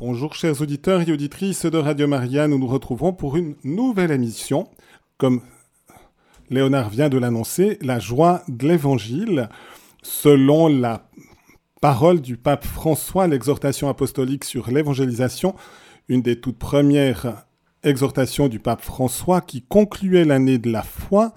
Bonjour chers auditeurs et auditrices de Radio Maria, nous nous retrouvons pour une nouvelle émission. Comme Léonard vient de l'annoncer, la joie de l'Évangile, selon la parole du pape François, l'exhortation apostolique sur l'évangélisation, une des toutes premières exhortations du pape François qui concluait l'année de la foi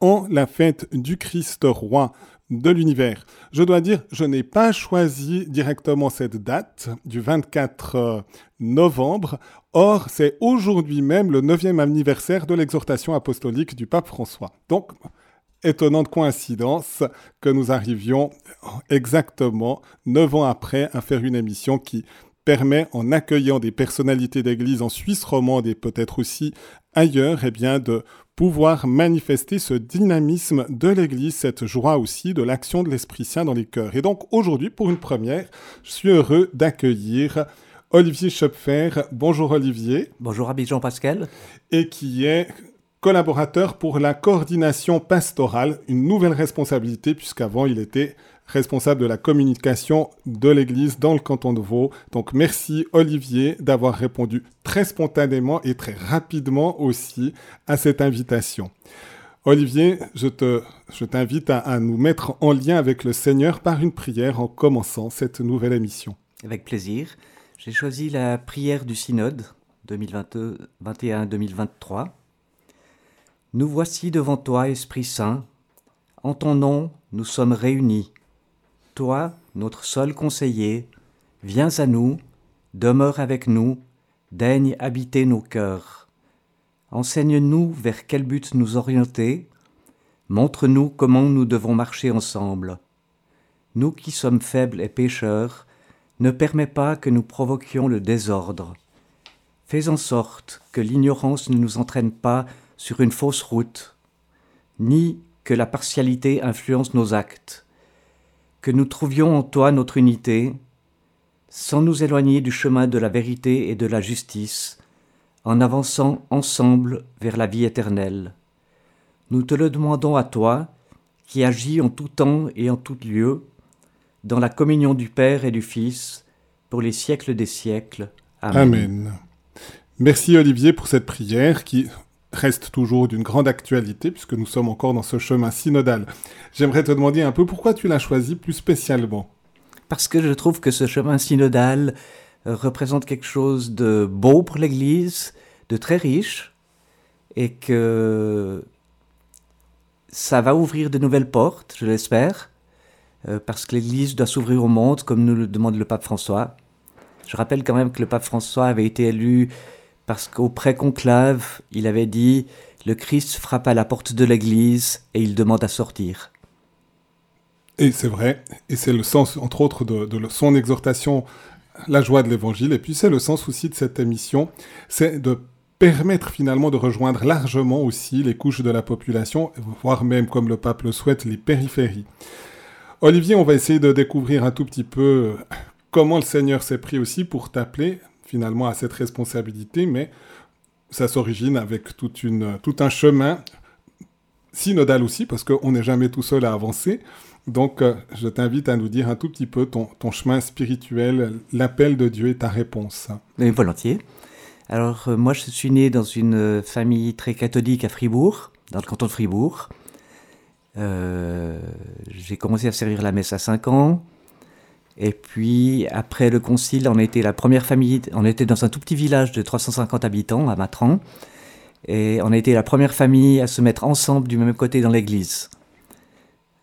en la fête du Christ roi de l'univers. Je dois dire, je n'ai pas choisi directement cette date du 24 euh, novembre. Or, c'est aujourd'hui même le neuvième anniversaire de l'exhortation apostolique du pape François. Donc, étonnante coïncidence que nous arrivions exactement neuf ans après à faire une émission qui permet, en accueillant des personnalités d'église en Suisse romande et peut-être aussi ailleurs, eh bien, de pouvoir manifester ce dynamisme de l'Église, cette joie aussi de l'action de l'Esprit Saint dans les cœurs. Et donc aujourd'hui, pour une première, je suis heureux d'accueillir Olivier Schopfer. Bonjour Olivier. Bonjour Abid Jean-Pascal. Et qui est collaborateur pour la coordination pastorale, une nouvelle responsabilité puisqu'avant il était responsable de la communication de l'Église dans le canton de Vaud. Donc merci Olivier d'avoir répondu très spontanément et très rapidement aussi à cette invitation. Olivier, je, te, je t'invite à, à nous mettre en lien avec le Seigneur par une prière en commençant cette nouvelle émission. Avec plaisir. J'ai choisi la prière du synode 2021-2023. Nous voici devant toi, Esprit Saint. En ton nom, nous sommes réunis toi, notre seul conseiller, viens à nous, demeure avec nous, daigne habiter nos cœurs. Enseigne-nous vers quel but nous orienter, montre-nous comment nous devons marcher ensemble. Nous qui sommes faibles et pécheurs, ne permets pas que nous provoquions le désordre. Fais en sorte que l'ignorance ne nous entraîne pas sur une fausse route, ni que la partialité influence nos actes que nous trouvions en toi notre unité, sans nous éloigner du chemin de la vérité et de la justice, en avançant ensemble vers la vie éternelle. Nous te le demandons à toi, qui agis en tout temps et en tout lieu, dans la communion du Père et du Fils, pour les siècles des siècles. Amen. Merci Olivier pour cette prière qui reste toujours d'une grande actualité puisque nous sommes encore dans ce chemin synodal. J'aimerais te demander un peu pourquoi tu l'as choisi plus spécialement. Parce que je trouve que ce chemin synodal euh, représente quelque chose de beau pour l'Église, de très riche, et que ça va ouvrir de nouvelles portes, je l'espère, euh, parce que l'Église doit s'ouvrir au monde comme nous le demande le pape François. Je rappelle quand même que le pape François avait été élu parce qu'au pré-conclave, il avait dit Le Christ frappe à la porte de l'Église et il demande à sortir. Et c'est vrai, et c'est le sens, entre autres, de, son exhortation, la joie de l'Évangile, et puis c'est le sens aussi de cette émission, c'est de permettre finalement de rejoindre largement aussi les couches de la population, voire même, comme le pape le souhaite, les périphéries. Olivier, on va essayer de découvrir un tout petit peu comment le Seigneur s'est pris aussi pour t'appeler finalement à cette responsabilité, mais ça s'origine avec tout un chemin synodal aussi, parce qu'on n'est jamais tout seul à avancer. Donc, euh, je t'invite à nous dire un tout petit peu ton, chemin spirituel, l'appel de Dieu et ta réponse. Volontiers. Alors, euh, moi, je suis né dans une famille très catholique à Fribourg, dans le canton de Fribourg. Euh, j'ai commencé à servir la messe à 5 ans. Et puis, après le concile, on était la première famille, on était dans un tout petit village de 350 habitants à Matran, et on a été la première famille à se mettre ensemble du même côté dans l'église.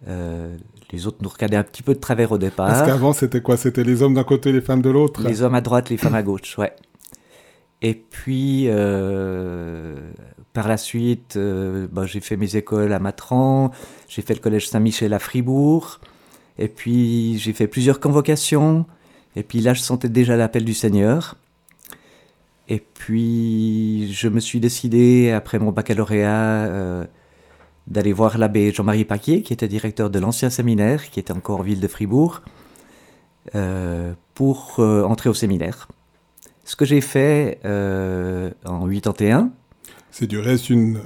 Euh, les autres nous regardaient un petit peu de travers au départ. Parce qu'avant, c'était quoi? C'était les hommes d'un côté, les femmes de l'autre? Les hommes à droite, les femmes à gauche, ouais. Et puis, euh, par la suite, euh, bah, j'ai fait mes écoles à Matran, j'ai fait le collège Saint-Michel à Fribourg. Et puis j'ai fait plusieurs convocations. Et puis là, je sentais déjà l'appel du Seigneur. Et puis je me suis décidé, après mon baccalauréat, euh, d'aller voir l'abbé Jean-Marie Paquier, qui était directeur de l'ancien séminaire, qui était encore en ville de Fribourg, euh, pour euh, entrer au séminaire. Ce que j'ai fait en 81, c'est du reste une,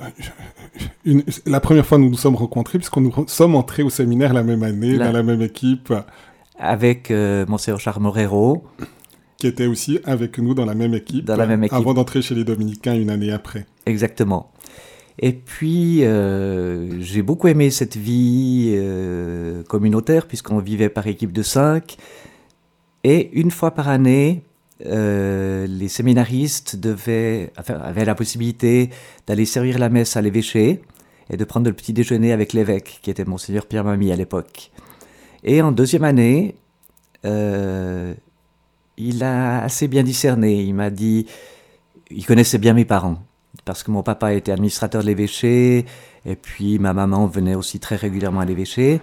la première fois que nous nous sommes rencontrés, puisqu'on nous sommes entrés au séminaire la même année, dans la même équipe. Avec euh, Monseigneur Charles Morero, Qui était aussi avec nous dans la même équipe. Dans la même équipe. Avant d'entrer chez les Dominicains une année après. Exactement. Et puis, euh, j'ai beaucoup aimé cette vie euh, communautaire, puisqu'on vivait par équipe de cinq. Et une fois par année, euh, les séminaristes devaient, avaient la possibilité d'aller servir la messe à l'évêché et de prendre le petit déjeuner avec l'évêque, qui était Monseigneur Pierre Mamie à l'époque. Et en deuxième année, euh, il a assez bien discerné. Il m'a dit, il connaissait bien mes parents, parce que mon papa était administrateur de l'évêché, et puis ma maman venait aussi très régulièrement à l'évêché.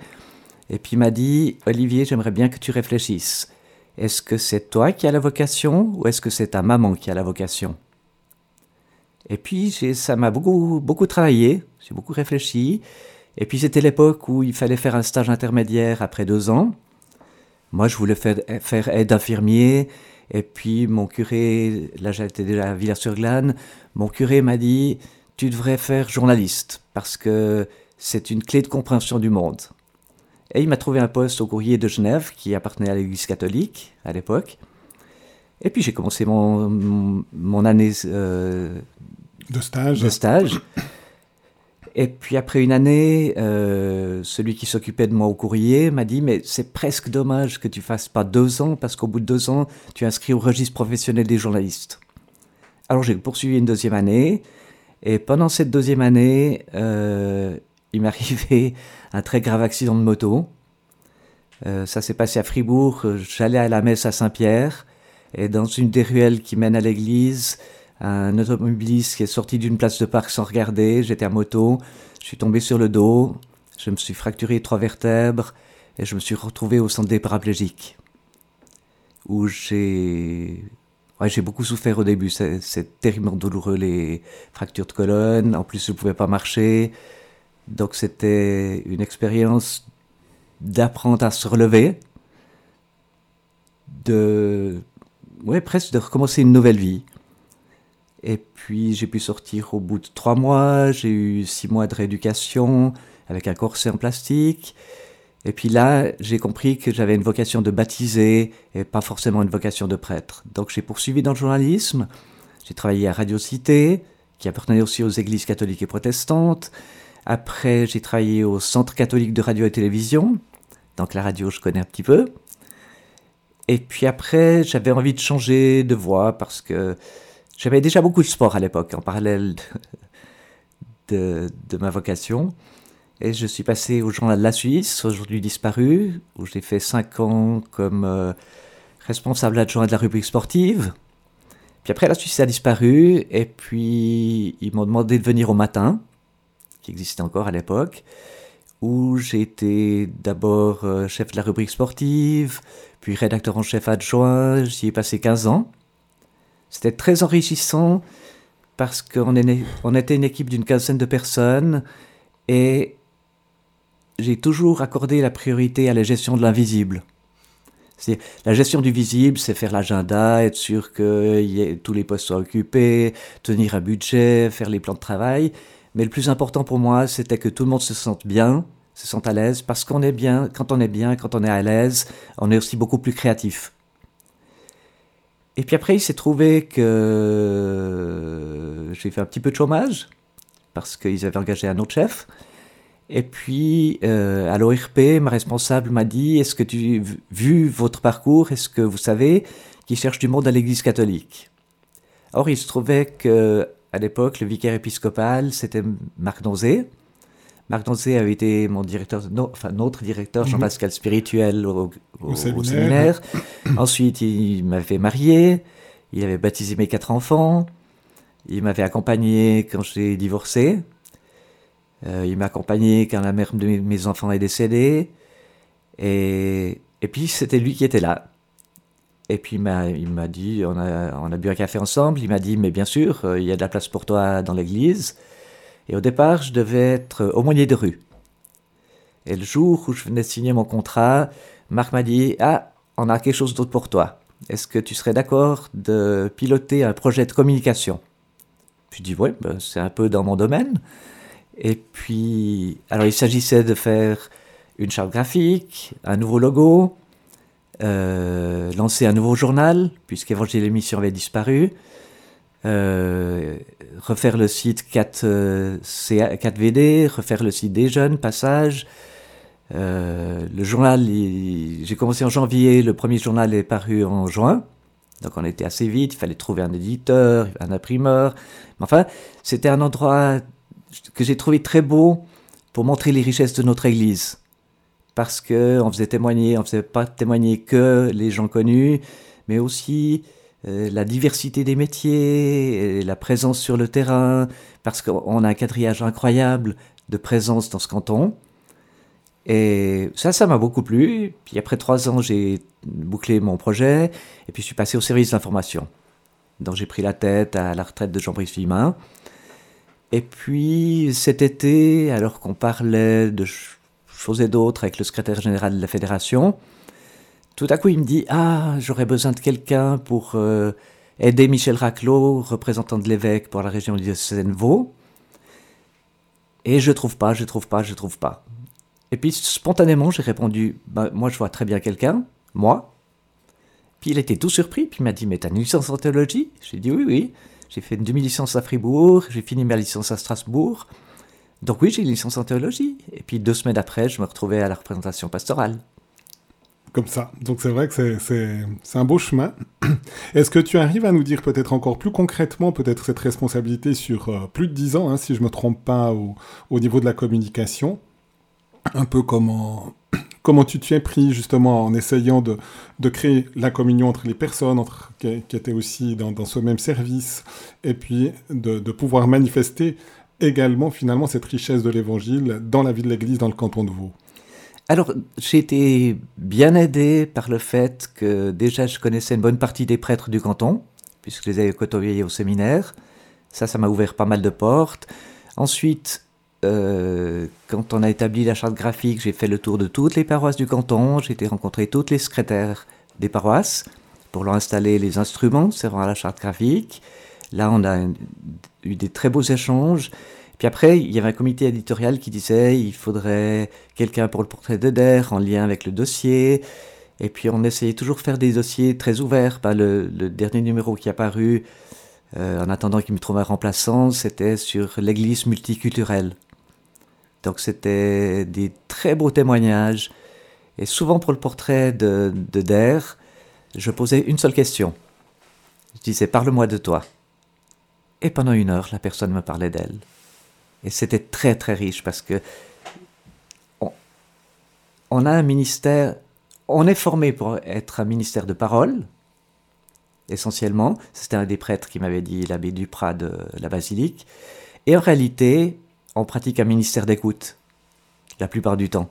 Et puis il m'a dit, Olivier, j'aimerais bien que tu réfléchisses. Est-ce que c'est toi qui as la vocation ou est-ce que c'est ta maman qui a la vocation? Et puis ça m'a beaucoup, beaucoup travaillé, j'ai beaucoup réfléchi. Et puis c'était l'époque où il fallait faire un stage intermédiaire après deux ans. Moi je voulais faire, aide infirmier. Et puis mon curé, là j'étais déjà à Villars-sur-Glane, mon curé m'a dit tu devrais faire journaliste parce que c'est une clé de compréhension du monde. Et il m'a trouvé un poste au courrier de Genève, qui appartenait à l'Église catholique à l'époque. Et puis j'ai commencé mon, mon, année euh, de stage. De stage. Et puis après une année, euh, celui qui s'occupait de moi au courrier m'a dit mais c'est presque dommage que tu fasses pas deux ans parce qu'au bout de deux ans, tu es inscrit au registre professionnel des journalistes. Alors j'ai poursuivi une deuxième année et pendant cette deuxième année, euh, il m'est arrivé un très grave accident de moto. Euh, ça s'est passé à Fribourg. J'allais à la messe à Saint-Pierre et dans une des ruelles qui mène à l'église, un automobiliste qui est sorti d'une place de parc sans regarder. J'étais à moto. Je suis tombé sur le dos. Je me suis fracturé trois vertèbres et je me suis retrouvé au centre des paraplégiques où j'ai Ouais, j'ai beaucoup souffert au début, c'est terriblement douloureux les fractures de colonne, en plus je ne pouvais pas marcher, donc c'était une expérience d'apprendre à se relever, de ouais, presque de recommencer une nouvelle vie. Et puis j'ai pu sortir au bout de trois mois, j'ai eu six mois de rééducation avec un corset en plastique. Et puis là, j'ai compris que j'avais une vocation de baptiser et pas forcément une vocation de prêtre. Donc j'ai poursuivi dans le journalisme, j'ai travaillé à Radio Cité, qui appartenait aussi aux églises catholiques et protestantes. Après, j'ai travaillé au Centre catholique de radio et télévision. Donc la radio, je connais un petit peu. Et puis après, j'avais envie de changer de voie parce que j'avais déjà beaucoup de sport à l'époque, en parallèle de, ma vocation. Et je suis passé au journal de la Suisse, aujourd'hui disparu, où j'ai fait cinq ans comme euh, responsable adjoint de la rubrique sportive. Puis après, la Suisse a disparu, et puis ils m'ont demandé de venir au matin qui existait encore à l'époque, où été d'abord euh, chef de la rubrique sportive, puis rédacteur en chef adjoint, j'y ai passé 15 ans. C'était très enrichissant parce qu'on on était une équipe d'une quinzaine de personnes et j'ai toujours accordé la priorité à la gestion de l'invisible. La gestion du visible, c'est faire l'agenda, être sûr que tous les postes soient occupés, tenir un budget, faire les plans de travail. Mais le plus important pour moi, c'était que tout le monde se sente bien, se sente à l'aise, parce qu'on est bien, quand on est bien, quand on est à l'aise, on est aussi beaucoup plus créatif. Et puis après, il s'est trouvé que j'ai fait un petit peu de chômage, parce qu'ils avaient engagé un autre chef. Et puis, euh, à l'ORP, ma responsable m'a dit, est-ce que tu, vu votre parcours, est-ce que vous savez qu'ils cherchent du monde à l'église catholique? Or, il se trouvait que à l'époque, le vicaire épiscopal, c'était Marc Donzé. Marc Donzé avait été mon directeur, enfin notre directeur, Jean-Pascal mhm. Spirituel au, séminaire. Ensuite, il m'avait marié, il avait baptisé mes quatre enfants, il m'avait accompagné quand j'ai divorcé, euh, il m'a accompagné quand la mère de mes enfants est décédée, et, et puis c'était lui qui était là. Et puis il m'a dit, on a, bu un café ensemble, il m'a dit, mais bien sûr, euh, il y a de la place pour toi dans l'église. Et au départ, je devais être aumônier de rue. Et le jour où je venais de signer mon contrat, Marc m'a dit, ah, on a quelque chose d'autre pour toi. Est-ce que tu serais d'accord de piloter un projet de communication? Je dis, oui, ben, c'est un peu dans mon domaine. Et puis, alors il s'agissait de faire une charte graphique, un nouveau logo, euh, lancer un nouveau journal, puisqu'Évangile et Mission avait disparu, euh, refaire le site 4, 4VD, refaire le site des jeunes, Passage. le journal, j'ai commencé en janvier, le premier journal est paru en juin. Donc on était assez vite, il fallait trouver un éditeur, un imprimeur. Enfin, c'était un endroit que j'ai trouvé très beau pour montrer les richesses de notre Église. Parce que on faisait témoigner, on faisait pas témoigner que les gens connus, mais aussi euh, la diversité des métiers, la présence sur le terrain, parce qu'on a un quadrillage incroyable de présence dans ce canton. Et ça, ça m'a beaucoup plu. Puis après trois ans, j'ai bouclé mon projet, et puis je suis passé au service d'information. Donc j'ai pris la tête à la retraite de Jean-Brice Vimin. Et puis cet été, alors qu'on parlait de choses et d'autres avec le secrétaire général de la fédération, tout à coup il me dit Ah, j'aurais besoin de quelqu'un pour euh, aider Michel Raclot, représentant de l'évêque pour la région de Vaud. Et je trouve pas, je trouve pas, je trouve pas. Et puis spontanément, j'ai répondu bah, Moi, je vois très bien quelqu'un, moi. Puis il était tout surpris, puis il m'a dit Mais t'as une licence en théologie? J'ai dit Oui, oui. J'ai fait une demi-licence à Fribourg, j'ai fini ma licence à Strasbourg. Donc oui, j'ai une licence en théologie. Et puis deux semaines après, je me retrouvais à la représentation pastorale. Comme ça. Donc c'est vrai que c'est un beau chemin. Est-ce que tu arrives à nous dire peut-être encore plus concrètement, peut-être cette responsabilité sur euh, plus de dix ans, hein, si je ne me trompe pas, au, au, niveau de la communication? Un peu comment, comment tu t'y es pris justement en essayant de, de, créer la communion entre les personnes qui, étaient aussi dans, dans, ce même service, et puis de, de, pouvoir manifester également finalement cette richesse de l'évangile dans la vie de l'Église dans le canton de Vaud alors, j'ai été bien aidé par le fait que déjà je connaissais une bonne partie des prêtres du canton, puisque je les avais côtoyés au séminaire. Ça, ça m'a ouvert pas mal de portes. Ensuite, euh, quand on a établi la charte graphique, j'ai fait le tour de toutes les paroisses du canton, j'ai été rencontrer toutes les secrétaires des paroisses pour leur installer les instruments servant à la charte graphique. Là, on a eu des très beaux échanges. Puis après, il y avait un comité éditorial qui disait il faudrait quelqu'un pour le portrait d'Eder en lien avec le dossier. Et puis on essayait toujours de faire des dossiers très ouverts. le, dernier numéro qui est apparu, euh, en attendant qu'il me trouve un remplaçant, c'était sur l'église multiculturelle. Donc c'était des très beaux témoignages. Et souvent pour le portrait de, de Der, je posais une seule question. Je disais Parle-moi de toi. Et pendant une heure, la personne me parlait d'elle. Et c'était très très riche parce que on, a un ministère, on est formé pour être un ministère de parole, essentiellement. C'était un des prêtres qui m'avait dit, l'abbé Duprat de la basilique. Et en réalité, on pratique un ministère d'écoute, la plupart du temps.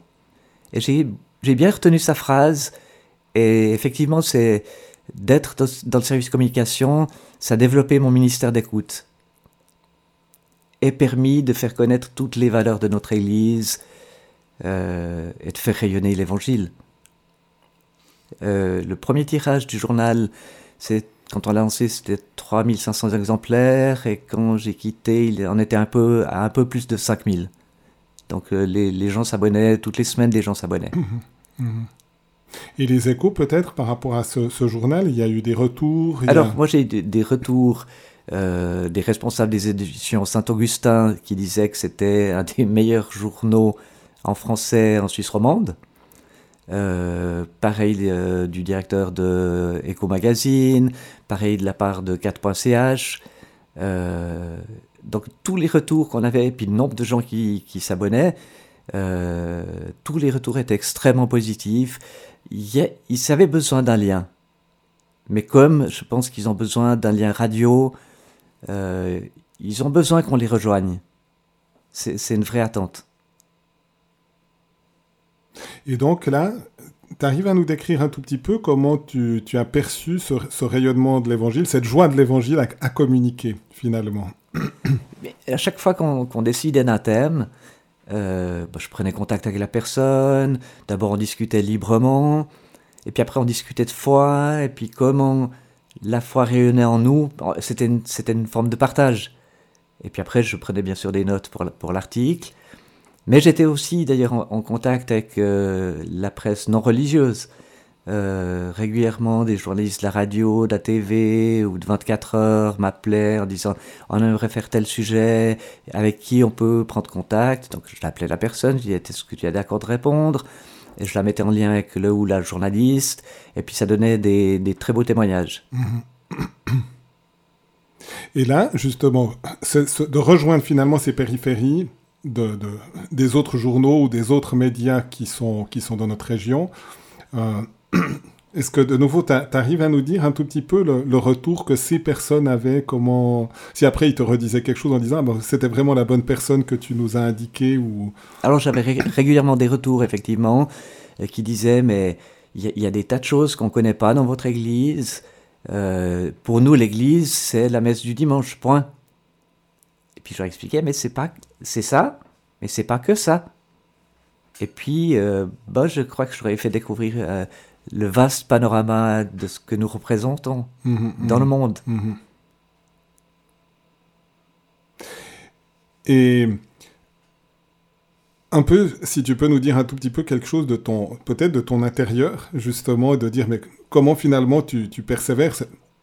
Et j'ai bien retenu sa phrase, et effectivement, c'est d'être dans, le service communication, ça a développé mon ministère d'écoute, et permis de faire connaître toutes les valeurs de notre Église euh, et de faire rayonner l'Évangile. Euh, le premier tirage du journal, c'est quand on l'a lancé, c'était 3500 exemplaires, et quand j'ai quitté, il en était un peu, à un peu plus de 5000. Donc euh, les, les, gens s'abonnaient, toutes les semaines, les gens s'abonnaient. Mmh, mmh. Et les échos, peut-être, par rapport à ce, journal, il y a eu des retours Alors, moi, j'ai eu des, retours euh, des responsables des éditions Saint-Augustin qui disaient que c'était un des meilleurs journaux en français en Suisse romande. Euh, pareil euh, du directeur de Eco Magazine, pareil de la part de 4.ch. Euh, donc tous les retours qu'on avait, puis le nombre de gens qui s'abonnaient, tous les retours étaient extrêmement positifs. Ils avaient besoin d'un lien. Mais comme je pense qu'ils ont besoin d'un lien radio, ils ont besoin qu'on les rejoigne. C'est une vraie attente. Et donc là, tu arrives à nous décrire un tout petit peu comment tu, as perçu ce, rayonnement de l'évangile, cette joie de l'évangile à, communiquer finalement. Mais à chaque fois qu'on décidait d'un thème, euh, bah, je prenais contact avec la personne, d'abord on discutait librement, et puis après on discutait de foi, et puis comment la foi rayonnait en nous, c'était une, forme de partage. Et puis après je prenais bien sûr des notes pour, pour l'article, mais j'étais aussi d'ailleurs en, contact avec euh, la presse non religieuse. Euh, régulièrement, des journalistes de la radio, de la TV ou de 24 heures m'appelaient en disant on aimerait faire tel sujet, avec qui on peut prendre contact. Donc je l'appelais la personne, je disais est-ce que tu es d'accord de répondre? Et je la mettais en lien avec le ou la journaliste, et puis ça donnait des, très beaux témoignages. Et là, justement, de rejoindre finalement ces périphéries de, de, des autres journaux ou des autres médias qui sont, qui sont dans notre région, euh, est-ce que de nouveau, tu arrives à nous dire un tout petit peu le, retour que ces personnes avaient Comment Si après ils te redisaient quelque chose en disant ah, c'était vraiment la bonne personne que tu nous as indiqué ou... Alors j'avais régulièrement des retours, effectivement, euh, qui disaient mais il y, a des tas de choses qu'on ne connaît pas dans votre église. Euh, pour nous, l'église, c'est la messe du dimanche, point. Et puis je leur expliquais mais c'est pas c'est ça, mais c'est pas que ça. Et puis, euh, bah, je crois que j'aurais fait découvrir le vaste panorama de ce que nous représentons mhm, dans le mhm, monde. Mhm. Et un peu, si tu peux nous dire un tout petit peu quelque chose de ton, peut-être de ton intérieur, justement, de dire mais comment finalement tu, tu persévères?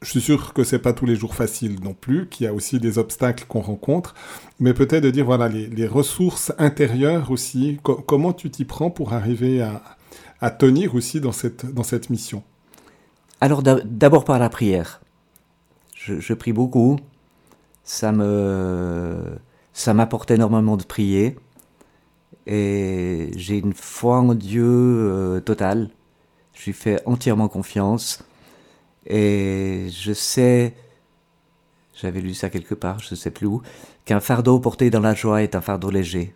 Je suis sûr que c'est pas tous les jours facile non plus, qu'il y a aussi des obstacles qu'on rencontre, mais peut-être de dire voilà les, ressources intérieures aussi, comment tu t'y prends pour arriver à, tenir aussi dans cette, dans cette mission Alors d'abord par la prière. Je, prie beaucoup, ça me ça m'apporte énormément de prier et j'ai une foi en Dieu euh, totale. Je lui fais entièrement confiance et je sais, j'avais lu ça quelque part, je ne sais plus où, qu'un fardeau porté dans la joie est un fardeau léger.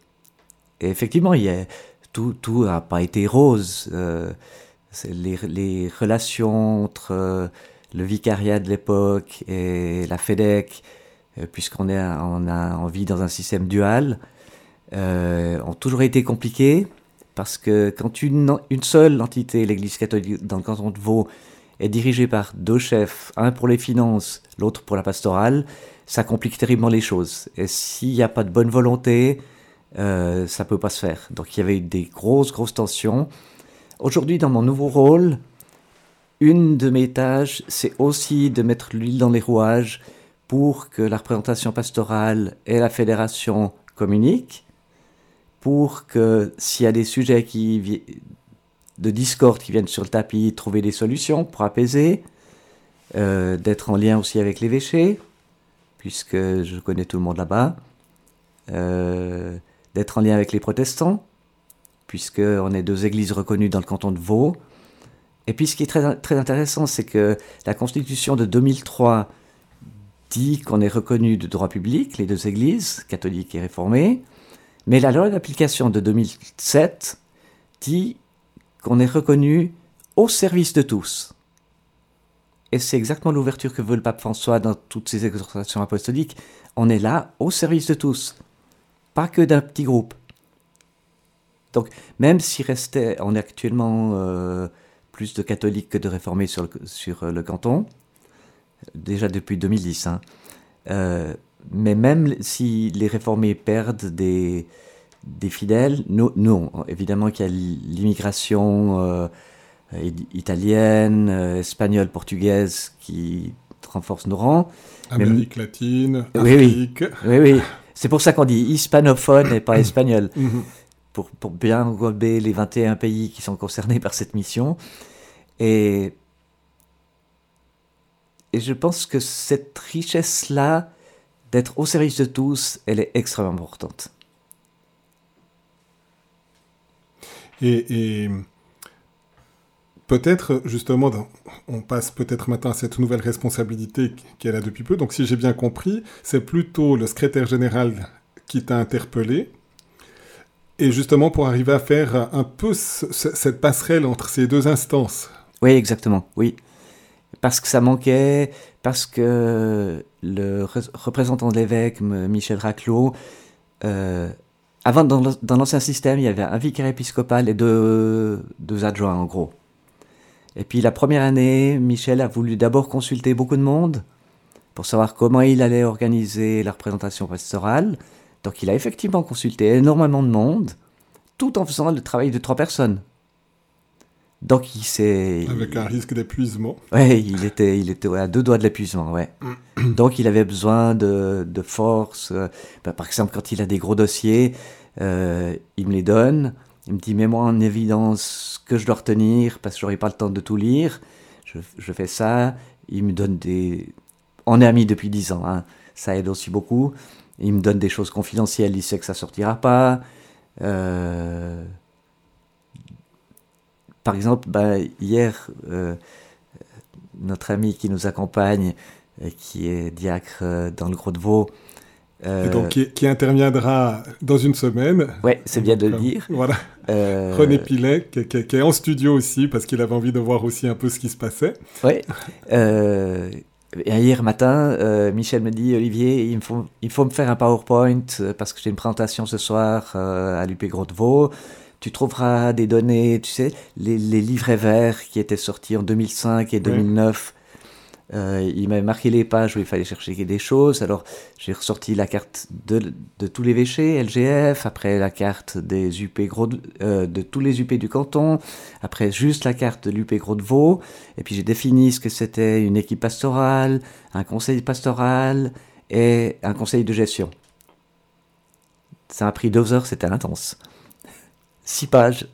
Et effectivement, il y tout n'a pas été rose. Euh, les, relations entre euh, le vicariat de l'époque et la FEDEC, euh, puisqu'on est, on envie dans un système dual, ont toujours été compliquées parce que quand une, une seule entité, l'Église catholique dans le canton de Vaud, est dirigé par deux chefs, un pour les finances, l'autre pour la pastorale, ça complique terriblement les choses. Et s'il n'y a pas de bonne volonté, euh, ça peut pas se faire. Donc il y avait eu des grosses, grosses tensions. Aujourd'hui, dans mon nouveau rôle, une de mes tâches, c'est aussi de mettre l'huile dans les rouages pour que la représentation pastorale et la fédération communiquent, pour que s'il y a des sujets qui de discorde qui viennent sur le tapis, trouver des solutions pour apaiser, euh, d'être en lien aussi avec l'évêché, puisque je connais tout le monde là-bas, euh, d'être en lien avec les protestants, puisqu'on est deux églises reconnues dans le canton de Vaud. Et puis ce qui est très, très intéressant, c'est que la constitution de 2003 dit qu'on est reconnu de droit public, les deux églises, catholiques et réformées, mais la loi d'application de 2007 dit qu'on est reconnu au service de tous. Et c'est exactement l'ouverture que veut le pape François dans toutes ses exhortations apostoliques. On est là au service de tous, pas que d'un petit groupe. Donc, même s'il restait, on est actuellement euh, plus de catholiques que de réformés sur le, sur le canton, déjà depuis 2010, hein. euh, mais même si les réformés perdent des, des fidèles. Nous, non, évidemment qu'il y a l'immigration euh, italienne, euh, espagnole, portugaise qui renforce nos rangs. Amérique latine, Afrique. Oui, oui. C'est pour ça qu'on dit hispanophone et pas espagnol. Mhm. pour, pour, bien englober les 21 pays qui sont concernés par cette mission. Et, et je pense que cette richesse-là, d'être au service de tous, elle est extrêmement importante. Et, peut-être, justement, on passe peut-être maintenant à cette nouvelle responsabilité qu'elle a depuis peu. Donc, si j'ai bien compris, c'est plutôt le secrétaire général qui t'a interpellé. Et justement, pour arriver à faire un peu cette passerelle entre ces deux instances. Oui, exactement, oui. Parce que ça manquait, parce que le représentant de l'évêque, Michel Raclot, euh, avant, dans l'ancien système, il y avait un vicaire épiscopal et deux, deux adjoints, en gros. Et puis la première année, Michel a voulu d'abord consulter beaucoup de monde pour savoir comment il allait organiser la représentation pastorale. Donc il a effectivement consulté énormément de monde, tout en faisant le travail de trois personnes. Donc il s'est... Avec un risque d'épuisement. Ouais, il était, il était à deux doigts de l'épuisement, ouais. Donc il avait besoin de, de force. Euh, bah, par exemple, quand il a des gros dossiers, euh, il me les donne. Il me dit, mets-moi en évidence ce que je dois retenir, parce que j'aurai pas le temps de tout lire. Je, je, fais ça. Il me donne des... On est amis depuis dix ans, hein. ça aide aussi beaucoup. Il me donne des choses confidentielles, il sait que ça sortira pas. Euh par exemple, bah, hier, euh, notre ami qui nous accompagne, euh, qui est diacre dans le Gros de Vaud, et donc qui, interviendra dans une semaine. Oui, c'est bien de le dire. Voilà. René Pilet, qui, qui, est en studio aussi, parce qu'il avait envie de voir aussi un peu ce qui se passait. Oui. hier matin, Michel me dit, Olivier, il, faut, il faut me faire un PowerPoint, parce que j'ai une présentation ce soir à l'UP Vaud tu trouveras des données, tu sais, les, livrets verts qui étaient sortis en 2005 et 2009. Euh, il m'avait marqué les pages où il fallait chercher des choses. Alors, j'ai ressorti la carte de, tous les véchés, LGF, après la carte des UP de, euh, de tous les UP du canton, après juste la carte de l'UP Gros de Vaud, et puis j'ai défini ce que c'était une équipe pastorale, un conseil pastoral et un conseil de gestion. Ça a pris deux heures, c'était intense. Six pages.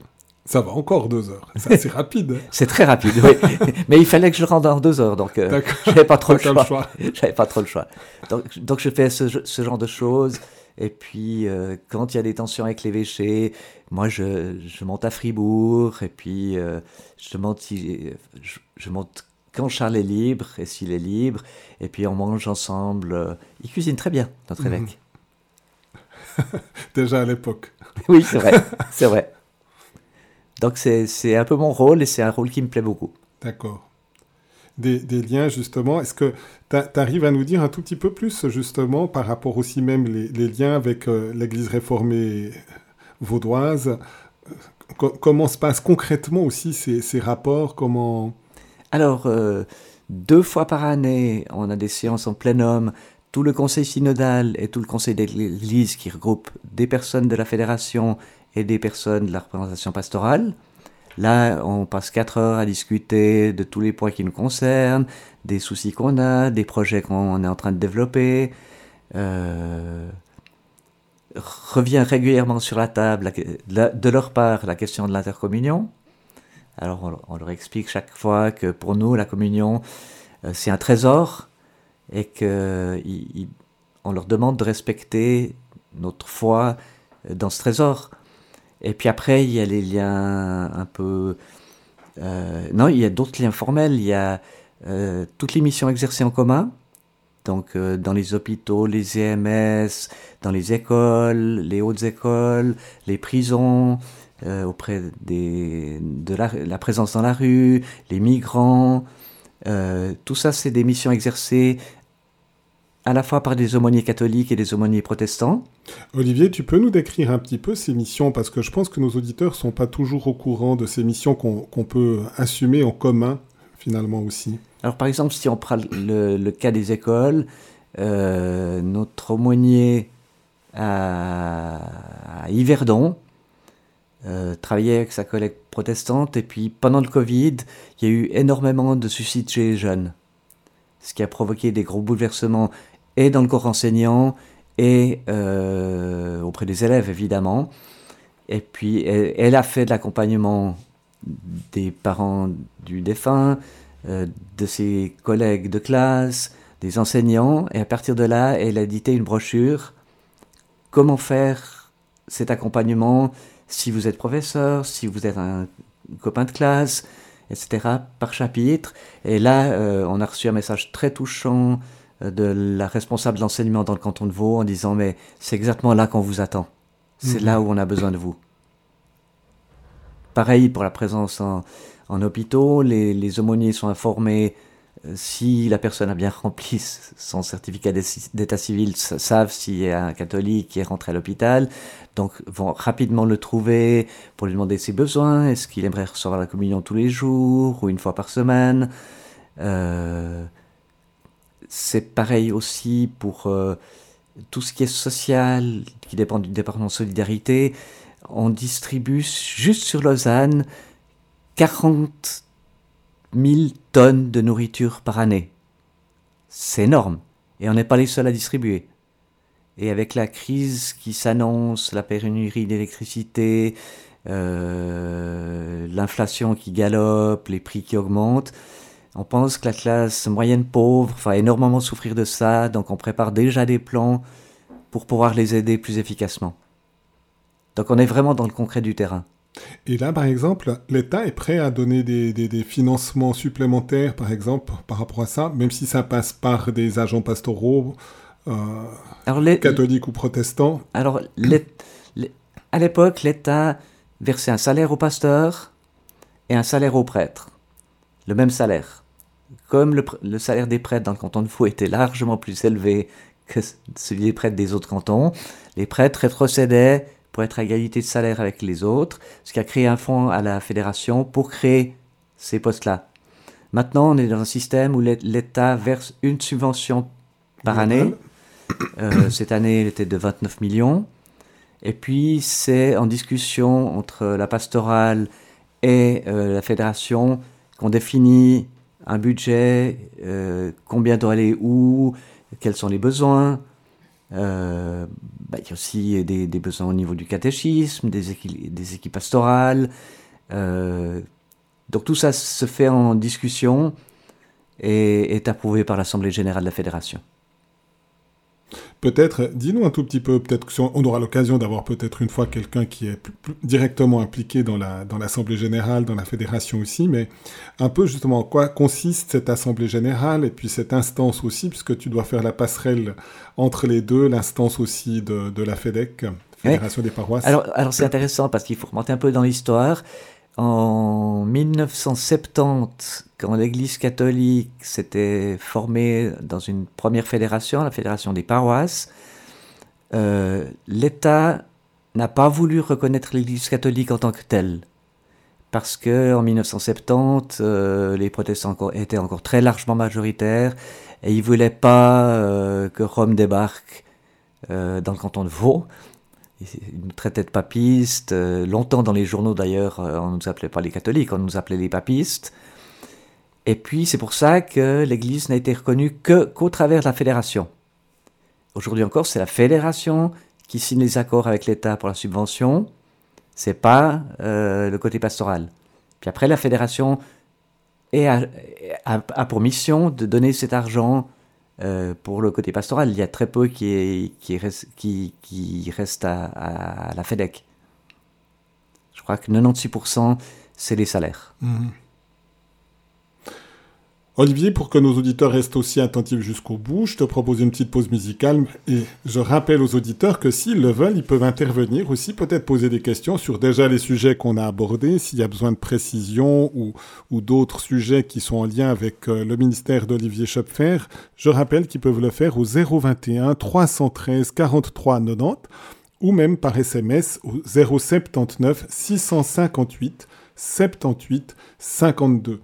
Ça va encore deux heures. C'est rapide. c'est très rapide, oui. Mais il fallait que je le rende en deux heures, donc euh, j'avais pas trop le choix. J'avais pas trop le choix. Donc, donc je fais ce, ce, genre de choses. Et puis, euh, quand il y a des tensions avec l'évêché, moi, je, je, monte à Fribourg. Et puis, euh, je monte, si, je, je, monte quand Charles est libre et s'il est libre. Et puis, on mange ensemble. Il cuisine très bien, notre évêque. Déjà à l'époque. oui, c'est vrai, c'est vrai. Donc c'est un peu mon rôle et c'est un rôle qui me plaît beaucoup. D'accord. Des, des, liens justement, est-ce que tu arrives à nous dire un tout petit peu plus justement par rapport aussi même les, les liens avec euh, l'Église réformée vaudoise Comment se passent concrètement aussi ces, ces rapports Comment Alors, euh, deux fois par année, on a des séances en plein homme tout le conseil synodal et tout le conseil d'église qui regroupe des personnes de la fédération et des personnes de la représentation pastorale. Là, on passe quatre heures à discuter de tous les points qui nous concernent, des soucis qu'on a, des projets qu'on est en train de développer. Euh, revient régulièrement sur la table de leur part la question de l'intercommunion. Alors on, leur explique chaque fois que pour nous la communion euh, c'est un trésor et qu'on leur demande de respecter notre foi dans ce trésor. Et puis après, il y a les liens un peu... Euh, non, il y a d'autres liens formels. Il y a euh, toutes les missions exercées en commun. Donc euh, dans les hôpitaux, les EMS, dans les écoles, les hautes écoles, les prisons, auprès de la, présence dans la rue, les migrants. tout ça, c'est des missions exercées à la fois par des aumôniers catholiques et des aumôniers protestants. Olivier, tu peux nous décrire un petit peu ces missions parce que je pense que nos auditeurs ne sont pas toujours au courant de ces missions qu'on peut assumer en commun finalement aussi. Alors par exemple, si on prend le, cas des écoles, euh, notre aumônier à, Yverdon euh, travaillait avec sa collègue protestante et puis pendant le Covid, il y a eu énormément de suicides chez les jeunes ce qui a provoqué des gros bouleversements et dans le corps enseignant et euh, auprès des élèves évidemment. Et puis elle, a fait de l'accompagnement des parents du défunt, euh, de ses collègues de classe, des enseignants, et à partir de là, elle a édité une brochure comment faire cet accompagnement si vous êtes professeur, si vous êtes un copain de classe, etc., par chapitre. Et là, euh, on a reçu un message très touchant de la responsable d'enseignement dans le canton de Vaud en disant mais c'est exactement là qu'on vous attend. C'est mhm. là où on a besoin de vous. Pareil pour la présence en, en hôpitaux, les, les, aumôniers sont informés euh, si la personne a bien rempli son certificat d'état civil, savent s'il y a un catholique qui est rentré à l'hôpital, donc vont rapidement le trouver pour lui demander ses besoins, est-ce qu'il aimerait recevoir la communion tous les jours ou une fois par semaine? Euh, c'est pareil aussi pour euh, tout ce qui est social, qui dépend du département de solidarité. On distribue juste sur Lausanne 40 000 tonnes de nourriture par année. C'est énorme. Et on n'est pas les seuls à distribuer. Et avec la crise qui s'annonce, la pénurie d'électricité, euh, l'inflation qui galope, les prix qui augmentent, on pense que la classe moyenne pauvre va énormément souffrir de ça, donc on prépare déjà des plans pour pouvoir les aider plus efficacement. Donc on est vraiment dans le concret du terrain. Et là, par exemple, l'État est prêt à donner des, financements supplémentaires, par exemple, par rapport à ça, même si ça passe par des agents pastoraux, euh, catholiques ou protestants Alors, à l'époque, l'État versait un salaire aux pasteurs et un salaire aux prêtres. Le même salaire. Comme le, salaire des prêtres dans le canton de Faux était largement plus élevé que celui des prêtres des autres cantons, les prêtres rétrocédaient pour être à égalité de salaire avec les autres, ce qui a créé un fonds à la fédération pour créer ces postes-là. Maintenant, on est dans un système où l'État verse une subvention par année. Euh, cette année, elle était de 29 millions. Et puis, c'est en discussion entre la pastorale et euh, la fédération qu'on définit un budget, euh, combien doit aller où, quels sont les besoins. Euh, bah, il y a aussi des, besoins au niveau du catéchisme, des, équipes pastorales. Euh, donc tout ça se fait en discussion et est approuvé par l'Assemblée générale de la Fédération. Peut-être, dis-nous un tout petit peu, peut-être qu'on aura l'occasion d'avoir peut-être une fois quelqu'un qui est directement impliqué dans l'Assemblée générale, dans la fédération aussi, mais un peu justement en quoi consiste cette Assemblée générale et puis cette instance aussi, puisque tu dois faire la passerelle entre les deux, l'instance aussi de, la FEDEC, Fédération des paroisses. Alors, alors c'est intéressant parce qu'il faut remonter un peu dans l'histoire. En 1970, quand l'Église catholique s'était formée dans une première fédération, la fédération des paroisses, euh, l'État n'a pas voulu reconnaître l'Église catholique en tant que telle. Parce que en 1970, euh, les protestants étaient encore très largement majoritaires et ils voulaient pas euh, que Rome débarque dans le canton de Vaud. Ils nous traitaient de papistes. Euh, longtemps dans les journaux d'ailleurs, euh, on ne nous appelait pas les catholiques, on nous appelait les papistes. Et puis c'est pour ça que l'Église n'a été reconnue que qu'au travers de la fédération. Aujourd'hui encore, c'est la fédération qui signe les accords avec l'État pour la subvention. C'est pas euh, le côté pastoral. Puis après, la fédération a pour mission de donner cet argent euh, pour le côté pastoral, il y a très peu qui, reste, à, la FEDEC. Je crois que 96%, c'est les salaires. Mhm. Olivier, pour que nos auditeurs restent aussi attentifs jusqu'au bout, je te propose une petite pause musicale et je rappelle aux auditeurs que s'ils le veulent, ils peuvent intervenir aussi, peut-être poser des questions sur déjà les sujets qu'on a abordés, s'il y a besoin de précision ou, ou d'autres sujets qui sont en lien avec euh, le ministère d'Olivier Schöpfer. Je rappelle qu'ils peuvent le faire au 021 313 43 90 ou même par SMS au 079 658 78 52.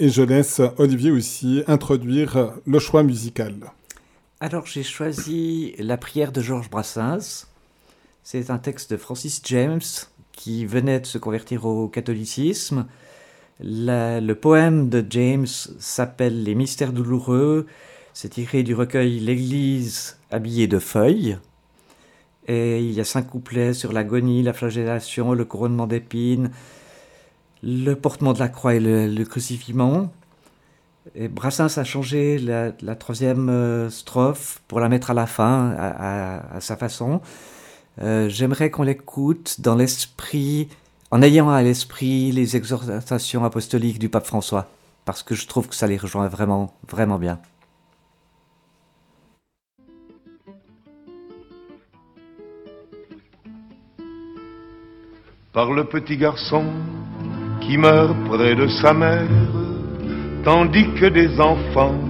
Et je laisse Olivier aussi introduire le choix musical. Alors j'ai choisi la prière de Georges Brassens. C'est un texte de Francis James qui venait de se convertir au catholicisme. le poème de James s'appelle Les mystères douloureux. C'est tiré du recueil L'Église habillée de feuilles. Et il y a cinq couplets sur l'agonie, la flagellation, le couronnement d'épines, le portement de la croix et le, crucifiement. Et Brassens a changé la, troisième euh, strophe pour la mettre à la fin, à, sa façon. Euh, j'aimerais qu'on l'écoute dans l'esprit, en ayant à l'esprit les exhortations apostoliques du pape François, parce que je trouve que ça les rejoint vraiment, vraiment bien. Par le petit garçon qui meurt près de sa mère, tandis que des enfants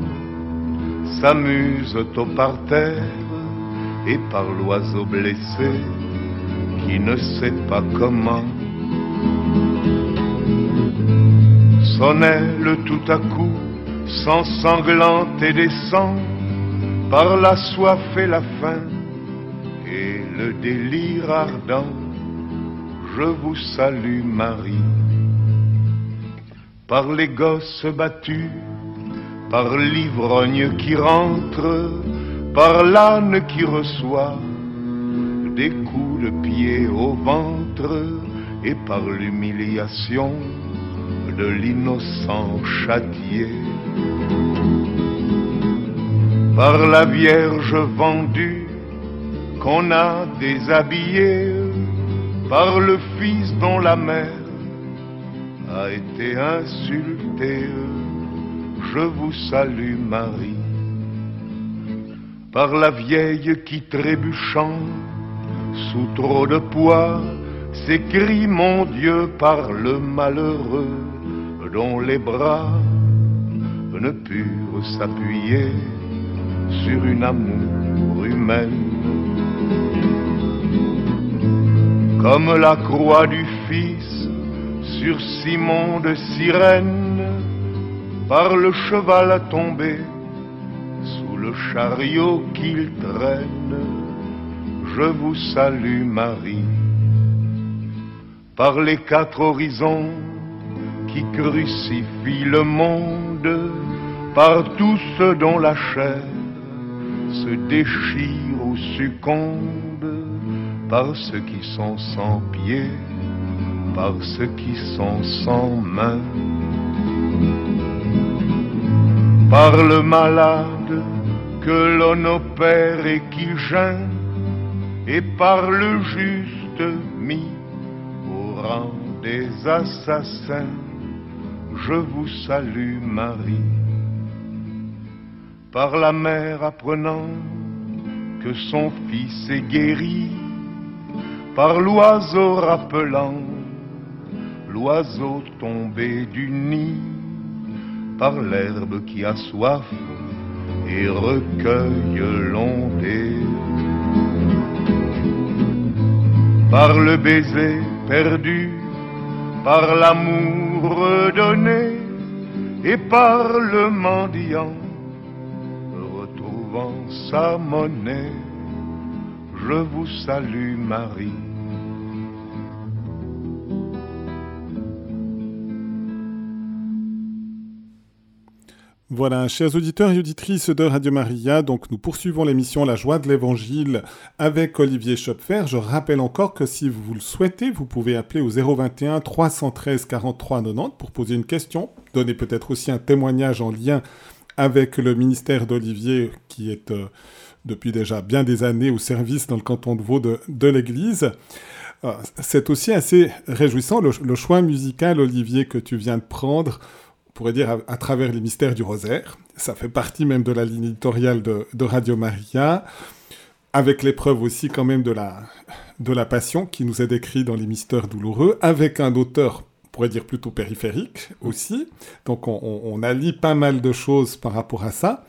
s'amusent au parterre et par l'oiseau blessé qui ne sait pas comment. Sonnait le tout à coup, sans sanglante et descend, par la soif et la faim et le délire ardent. Je vous salue Marie par les gosses battus, par l'ivrogne qui rentre, par l'âne qui reçoit des coups de pied au ventre et par l'humiliation de l'innocent châtié. Par la Vierge vendue qu'on a déshabillée, par le Fils dont la mère été insultée, je vous salue Marie. Par la vieille qui trébuchant sous trop de poids s'écrie mon Dieu par le malheureux dont les bras ne purent s'appuyer sur une amour humaine. Comme la croix du Fils sur Simon de Cyrène, par le cheval tombé, sous le chariot qu'il traîne, je vous salue Marie. Par les quatre horizons qui crucifient le monde, par tous ceux dont la chair se déchire ou succombe, par ceux qui sont sans pieds, par ceux qui sont sans mains, par le malade que l'on opère et qui gêne, et par le juste mis au rang des assassins, je vous salue Marie. Par la mère apprenant que son fils est guéri, par l'oiseau rappelant l'oiseau tombé du nid, par l'herbe qui a soif et recueille l'ondée par le baiser perdu, par l'amour redonné et par le mendiant retrouvant sa monnaie. Je vous salue Marie. Voilà, chers auditeurs et auditrices de Radio Maria, donc nous poursuivons l'émission La joie de l'Évangile avec Olivier Schopfer. Je rappelle encore que si vous le souhaitez, vous pouvez appeler au 021 313 43 90 pour poser une question, donner peut-être aussi un témoignage en lien avec le ministère d'Olivier qui est euh, depuis déjà bien des années au service dans le canton de Vaud de, l'Église. Euh, c'est aussi assez réjouissant le choix musical, Olivier, que tu viens de prendre pourrait dire, à, travers les mystères du rosaire. Ça fait partie même de la ligne éditoriale de, Radio Maria, avec l'épreuve aussi quand même de la, de la passion qui nous est décrit dans les mystères douloureux, avec un auteur, pourrait dire plutôt périphérique aussi. Donc on, on, on allie pas mal de choses par rapport à ça.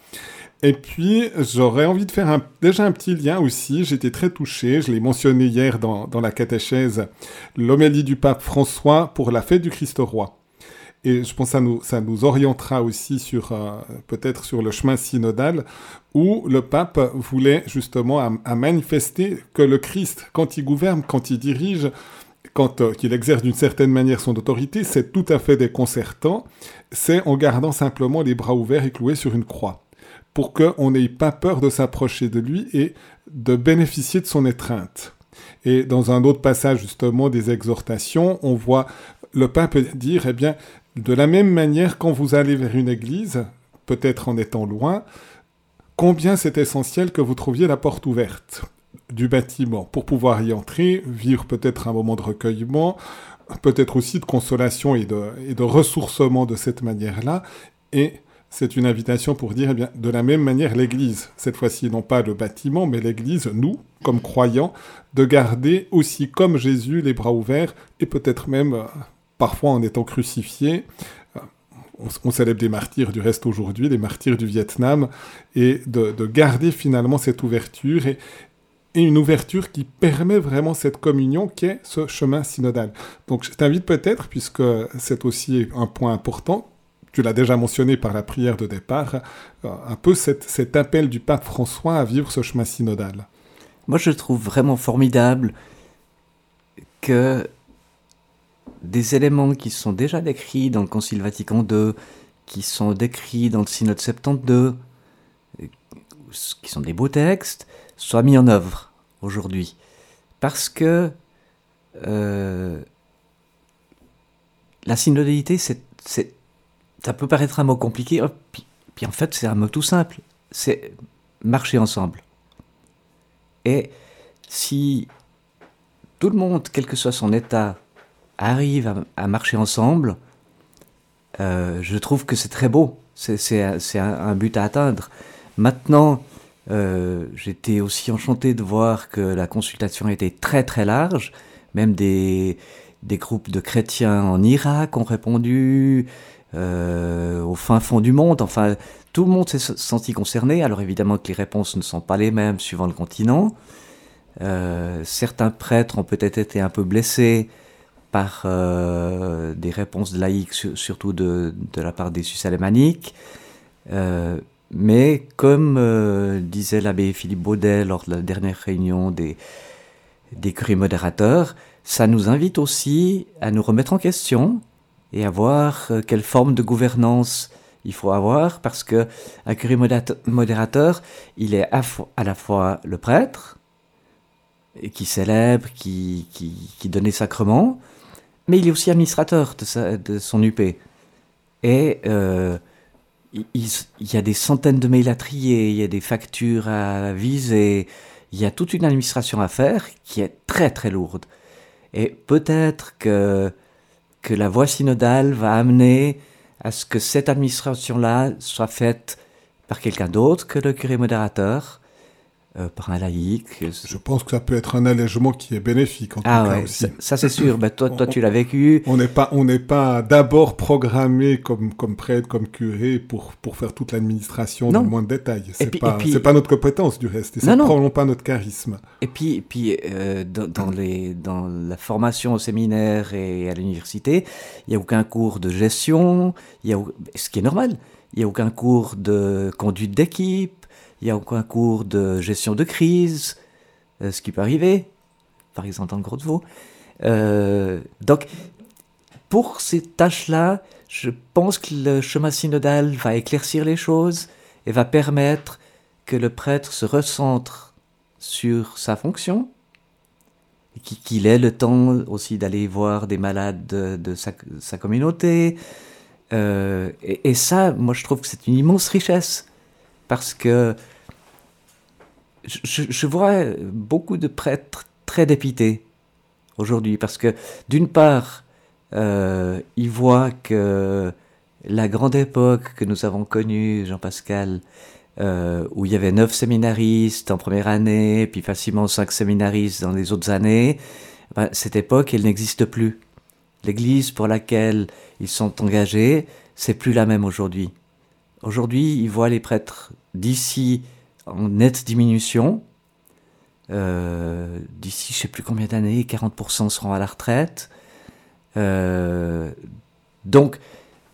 Et puis, j'aurais envie de faire déjà un petit lien aussi. J'étais très touché, je l'ai mentionné hier dans, dans la catéchèse, l'homélie du pape François pour la fête du Christ roi. Et je pense que ça nous, ça nous orientera aussi sur euh, peut-être sur le chemin synodal où le pape voulait justement à, manifester que le Christ, quand il gouverne, quand il dirige, quand euh, qu'il exerce d'une certaine manière son autorité, c'est tout à fait déconcertant. C'est en gardant simplement les bras ouverts et cloués sur une croix pour qu'on n'ait pas peur de s'approcher de lui et de bénéficier de son étreinte. Et dans un autre passage justement des exhortations, on voit le pape dire, eh bien, de la même manière, quand vous allez vers une église, peut-être en étant loin, combien c'est essentiel que vous trouviez la porte ouverte du bâtiment pour pouvoir y entrer, vivre peut-être un moment de recueillement, peut-être aussi de consolation et de, ressourcement de cette manière-là. Et c'est une invitation pour dire, eh de la même manière, l'Église, cette fois-ci non pas le bâtiment, mais l'Église, nous, comme croyants, de garder aussi comme Jésus les bras ouverts et peut-être même parfois en étant crucifiés. On, on, célèbre des martyrs du reste aujourd'hui, des martyrs du Vietnam, et de, de garder finalement cette ouverture et, une ouverture qui permet vraiment cette communion qui est ce chemin synodal. Donc je t'invite peut-être, puisque c'est aussi un point important, tu l'as déjà mentionné par la prière de départ, un peu cet appel du pape François à vivre ce chemin synodal. Moi je trouve vraiment formidable que des éléments qui sont déjà décrits dans le Concile Vatican II, qui sont décrits dans le Synode 72, qui sont des beaux textes, soient mis en œuvre aujourd'hui. Parce que euh, la synodalité, ça peut paraître un mot compliqué, puis en fait c'est un mot tout simple, c'est marcher ensemble. Et si tout le monde, quel que soit son état, arrive à, marcher ensemble, euh, je trouve que c'est très beau. C'est un, but à atteindre. Maintenant, euh, j'étais aussi enchanté de voir que la consultation était très très large. Même des, groupes de chrétiens en Irak ont répondu, euh, au fin fond du monde. Enfin, tout le monde s'est senti concerné. Alors évidemment que les réponses ne sont pas les mêmes suivant le continent. Certains prêtres ont peut-être été un peu blessés par euh, des réponses laïques, surtout de, de, la part des Suisses alémaniques. Euh, mais comme disait l'abbé Philippe Baudet lors de la dernière réunion des, des curés modérateurs, ça nous invite aussi à nous remettre en question et à voir quelle forme de gouvernance il faut avoir, parce que un curé modérateur, il est à la fois le prêtre, qui célèbre, qui, qui donne les sacrements, mais il est aussi administrateur de, son UP. Et euh, il, il, y a des centaines de mails à trier, il y a des factures à viser, il y a toute une administration à faire qui est très très lourde. Et peut-être que, que la voie synodale va amener à ce que cette administration-là soit faite par quelqu'un d'autre que le curé modérateur, euh, par un laïc. Je pense que ça peut être un allègement qui est bénéfique en ah tout cas aussi. Ça, c'est sûr. Ben, toi, toi, tu l'as vécu. On n'est pas, on n'est pas d'abord programmé comme comme prêtre, comme curé pour pour faire toute l'administration dans le moins de détails. C'est pas c'est pas notre compétence du reste. Et c'est probablement pas notre charisme. Et puis puis euh, dans, dans, les dans la formation au séminaire et à l'université, il y a aucun cours de gestion. Il y a ce qui est normal. Il y a aucun cours de conduite d'équipe il y a aucun cours de gestion de crise, euh, ce qui peut arriver, par exemple le Gros de Vaud. Euh, donc, pour ces tâches-là, je pense que le chemin synodal va éclaircir les choses et va permettre que le prêtre se recentre sur sa fonction, qu'il ait le temps aussi d'aller voir des malades de, sa, communauté. Euh, et, ça, moi, je trouve que c'est une immense richesse parce que je, vois beaucoup de prêtres très dépités aujourd'hui, parce que d'une part, euh, ils voient que la grande époque que nous avons connue, Jean-Pascal, euh, où il y avait neuf séminaristes en première année, puis facilement cinq séminaristes dans les autres années, ben, cette époque, elle n'existe plus. L'église pour laquelle ils sont engagés, c'est plus la même aujourd'hui. Aujourd'hui, ils voient les prêtres d'ici en nette diminution. Euh, d'ici, je sais plus combien d'années, 40% seront à la retraite. Euh, donc,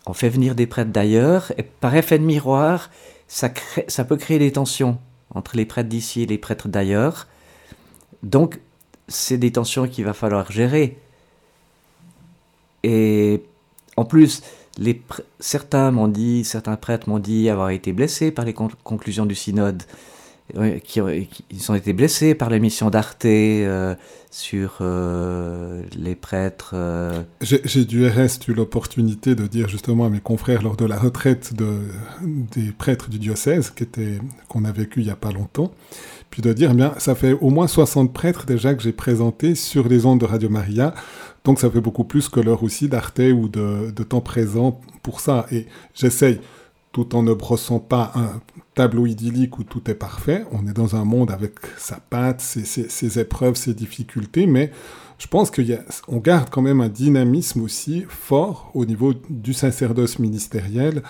on fait venir des prêtres d'ailleurs, et par effet de miroir, ça, ça peut créer des tensions entre les prêtres d'ici et les prêtres d'ailleurs. Donc, c'est des tensions qu'il va falloir gérer. Et en plus, certains m'ont dit, certains prêtres m'ont dit avoir été blessés par les conclusions du synode, qui, ils ont été blessés par l'émission d'Arte euh, sur euh, les prêtres. Euh. J'ai du RS eu l'opportunité de dire justement à mes confrères lors de la retraite de, des prêtres du diocèse, qu'on a vécu il n'y a pas longtemps, puis de dire, eh bien, ça fait au moins 60 prêtres déjà que j'ai présentés sur les ondes de Radio Maria donc ça fait beaucoup plus que l'heure aussi d'Arte ou de, temps présent pour ça. Et j'essaye, tout en ne brossant pas un tableau idyllique où tout est parfait, on est dans un monde avec sa patte, ses, épreuves, ses difficultés, mais je pense qu'on garde quand même un dynamisme aussi fort au niveau du sacerdoce ministériel.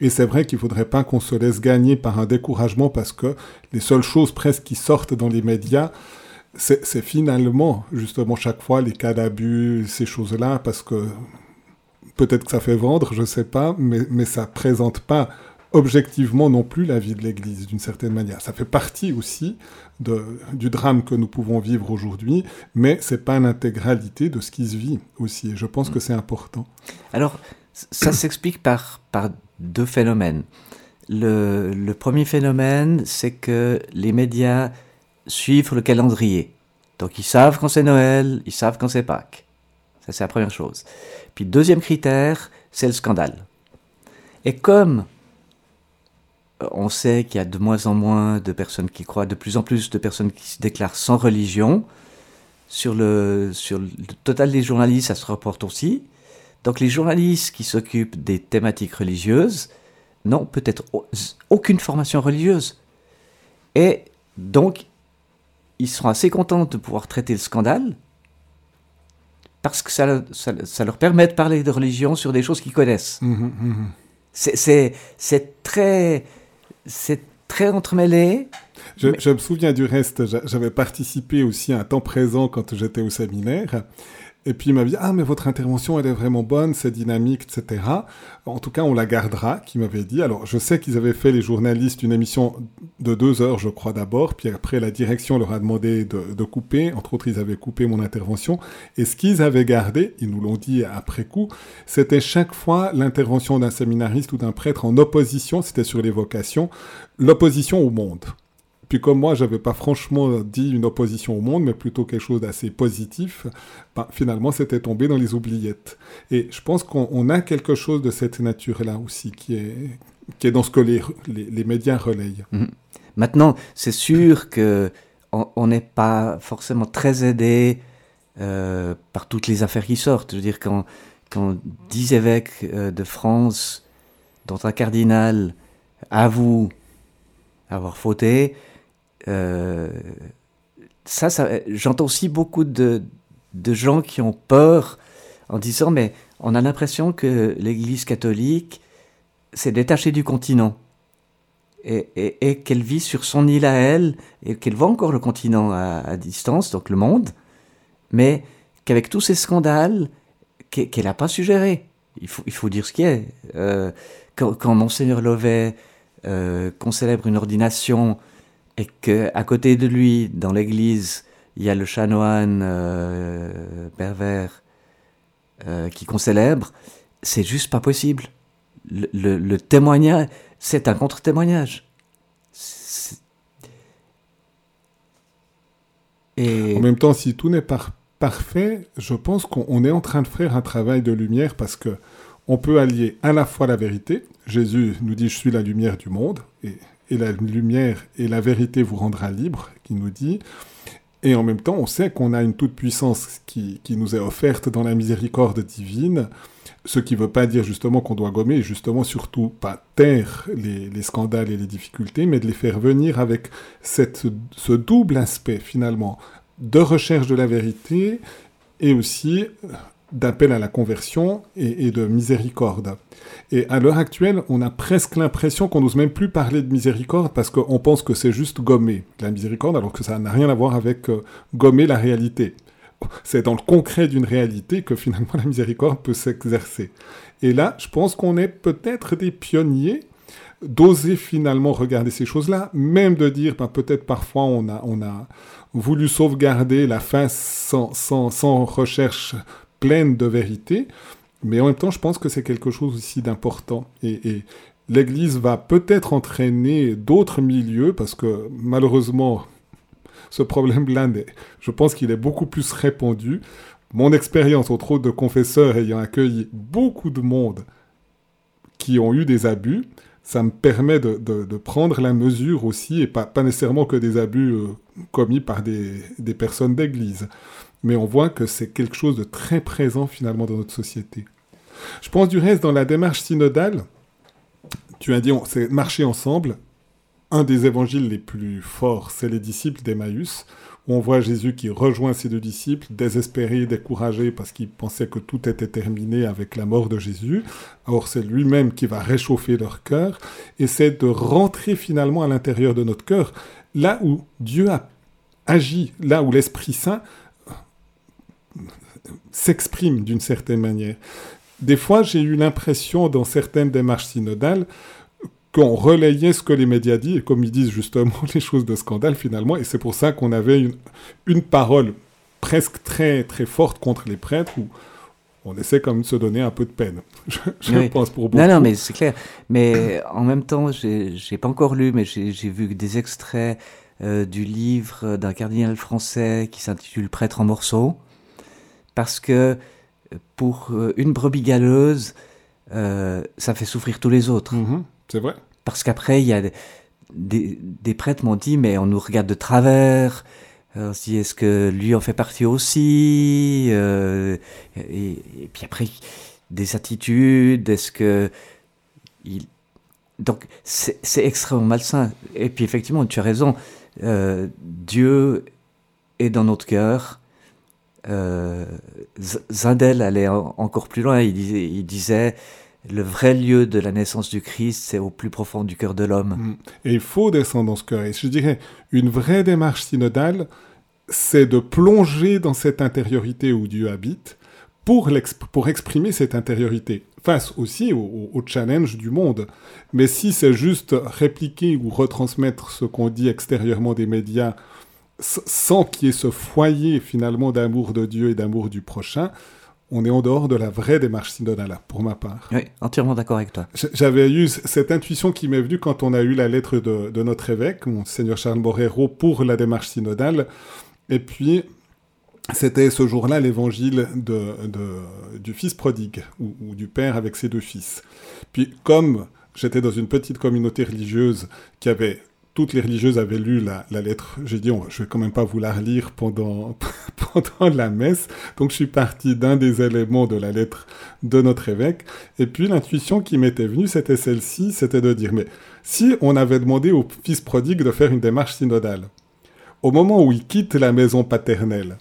Et c'est vrai qu'il ne faudrait pas qu'on se laisse gagner par un découragement parce que les seules choses presque qui sortent dans les médias, c'est finalement, justement, chaque fois les cas d'abus, ces choses-là, parce que peut-être que ça fait vendre, je ne sais pas, mais, mais ça présente pas objectivement non plus la vie de l'Église d'une certaine manière. Ça fait partie aussi de, du drame que nous pouvons vivre aujourd'hui, mais c'est pas l'intégralité de ce qui se vit aussi. Et je pense que c'est important. Alors, ça s'explique par, par deux phénomènes. Le, le premier phénomène, c'est que les médias suivent le calendrier. Donc ils savent quand c'est Noël, ils savent quand c'est Pâques. Ça, c'est la première chose. Puis deuxième critère, c'est le scandale. Et comme euh, on sait qu'il y a de moins en moins de personnes qui croient, de plus en plus de personnes qui se déclarent sans religion, sur le, sur le total des journalistes, ça se reporte aussi. Donc les journalistes qui s'occupent des thématiques religieuses n'ont peut-être aucune formation religieuse. Et donc, ils seront assez contents de pouvoir traiter le scandale, parce que ça, ça, leur permet de parler de religion sur des choses qu'ils connaissent. Mmh, mmh, mmh. C'est très, très entremêlé. Je, je, me souviens du reste, j'avais participé aussi à un temps présent quand j'étais au séminaire. Et puis il m'a dit ah mais votre intervention elle est vraiment bonne, c'est dynamique, etc. En tout cas on la gardera, qui m'avait dit. Alors je sais qu'ils avaient fait les journalistes une émission de deux heures je crois d'abord, puis après la direction leur a demandé de, de, couper. Entre autres ils avaient coupé mon intervention. Et ce qu'ils avaient gardé, ils nous l'ont dit après coup, c'était chaque fois l'intervention d'un séminariste ou d'un prêtre en opposition, c'était sur les vocations, l'opposition au monde. Puis comme moi, j'avais pas franchement dit une opposition au monde, mais plutôt quelque chose d'assez positif, ben, finalement, c'était tombé dans les oubliettes. Et je pense qu'on a quelque chose de cette nature-là aussi, qui est, dans ce que les, les, médias relayent. Mhm. Maintenant, c'est sûr que on n'est pas forcément très aidé euh, par toutes les affaires qui sortent. Je veux dire, quand, quand dix évêques euh, de France, dont un cardinal, avouent avoir fauté, ça, ça j'entends aussi beaucoup de, gens qui ont peur en disant mais on a l'impression que l'Église catholique s'est détachée du continent et, qu'elle vit sur son île à elle et qu'elle voit encore le continent à, distance, donc le monde, mais qu'avec tous ces scandales, qu'elle n'a pas suggéré. Il faut, dire ce qui est. Euh, quand, quand, Monseigneur Lovet euh, qu'on célèbre une ordination et qu'à côté de lui, dans l'église, il y a le chanoine euh, pervers euh, qui qu'on célèbre, c'est juste pas possible. Le, témoignage, c'est un contre-témoignage. Et... En même temps, si tout n'est pas parfait, je pense qu'on est en train de faire un travail de lumière parce que on peut allier à la fois la vérité. Jésus nous dit je suis la lumière du monde et la lumière et la vérité vous rendra libre, qui nous dit. Et en même temps, on sait qu'on a une toute-puissance qui, qui, nous est offerte dans la miséricorde divine, ce qui ne veut pas dire justement qu'on doit gommer, justement surtout pas taire les, les, scandales et les difficultés, mais de les faire venir avec cette, ce double aspect finalement de recherche de la vérité et aussi d'appel à la conversion et, de miséricorde. Et à l'heure actuelle, on a presque l'impression qu'on n'ose même plus parler de miséricorde parce qu'on pense que c'est juste gommer la miséricorde, alors que ça n'a rien à voir avec euh, gommer la réalité. C'est dans le concret d'une réalité que finalement la miséricorde peut s'exercer. Et là, je pense qu'on est peut-être des pionniers d'oser finalement regarder ces choses-là, même de dire, ben, peut-être parfois on a, on a voulu sauvegarder la fin sans, sans, sans recherche pleine de vérité, mais en même temps, je pense que c'est quelque chose aussi d'important. Et, l'Église va peut-être entraîner d'autres milieux, parce que malheureusement, ce problème-là, je pense qu'il est beaucoup plus répandu. Mon expérience, entre autres de confesseurs ayant accueilli beaucoup de monde qui ont eu des abus, ça me permet de, prendre la mesure aussi, et pas, nécessairement que des abus euh, commis par des personnes d'église mais on voit que c'est quelque chose de très présent finalement dans notre société. Je pense du reste dans la démarche synodale, tu as dit c'est marcher ensemble. Un des évangiles les plus forts, c'est les disciples d'Emmaüs, où on voit Jésus qui rejoint ses deux disciples, désespérés, découragés, parce qu'ils pensaient que tout était terminé avec la mort de Jésus. Or, c'est lui-même qui va réchauffer leur cœur, et c'est de rentrer finalement à l'intérieur de notre cœur, là où Dieu a agi, là où l'Esprit Saint s'exprime d'une certaine manière. Des fois, j'ai eu l'impression dans certaines démarches synodales qu'on relayait ce que les médias disent, et comme ils disent justement les choses de scandale finalement, et c'est pour ça qu'on avait une, une parole presque très très forte contre les prêtres, où on essaie quand même de se donner un peu de peine, je, pense, pour beaucoup. Non, non, mais c'est clair. Mais en même temps, j'ai pas encore lu, mais j'ai vu des extraits euh, du livre d'un cardinal français qui s'intitule Prêtre en morceaux, parce que pour euh, une brebis galeuse, euh, ça fait souffrir tous les autres. Mhm, c'est vrai. Parce qu'après, il y a des, des, prêtres m'ont dit, mais on nous regarde de travers. On se dit, est-ce que lui en fait partie aussi et, et, puis après, des attitudes, est-ce que... Il... Donc, c'est extrêmement malsain. Et puis, effectivement, tu as raison, euh, Dieu est dans notre cœur. Euh, Zindel allait encore plus loin, il disait, il disait le vrai lieu de la naissance du Christ, c'est au plus profond du cœur de l'homme. Mm. Et il faut descendre dans ce cœur. Et je dirais, une vraie démarche synodale, c'est de plonger dans cette intériorité où Dieu habite pour, pour exprimer cette intériorité, face aussi au, au challenge du monde. Mais si c'est juste répliquer ou retransmettre ce qu'on dit extérieurement des médias sans qu'il y ait ce foyer finalement d'amour de Dieu et d'amour du prochain, on est en dehors de la vraie démarche synodale, pour ma part. Oui, entièrement d'accord avec toi. J'avais eu cette intuition qui m'est venue quand on a eu la lettre de, de notre évêque, Monseigneur Charles Borrero, pour la démarche synodale. Et puis, c'était ce jour-là l'évangile de, du fils prodigue, ou, du père avec ses deux fils. Puis comme j'étais dans une petite communauté religieuse qui avait... Toutes les religieuses avaient lu la, lettre. J'ai dit, je vais quand même pas vous la relire pendant, pendant la messe. Donc je suis parti d'un des éléments de la lettre de notre évêque. Et puis l'intuition qui m'était venue, c'était celle-ci, c'était de dire, mais si on avait demandé au fils prodigue de faire une démarche synodale, au moment où il quitte la maison paternelle,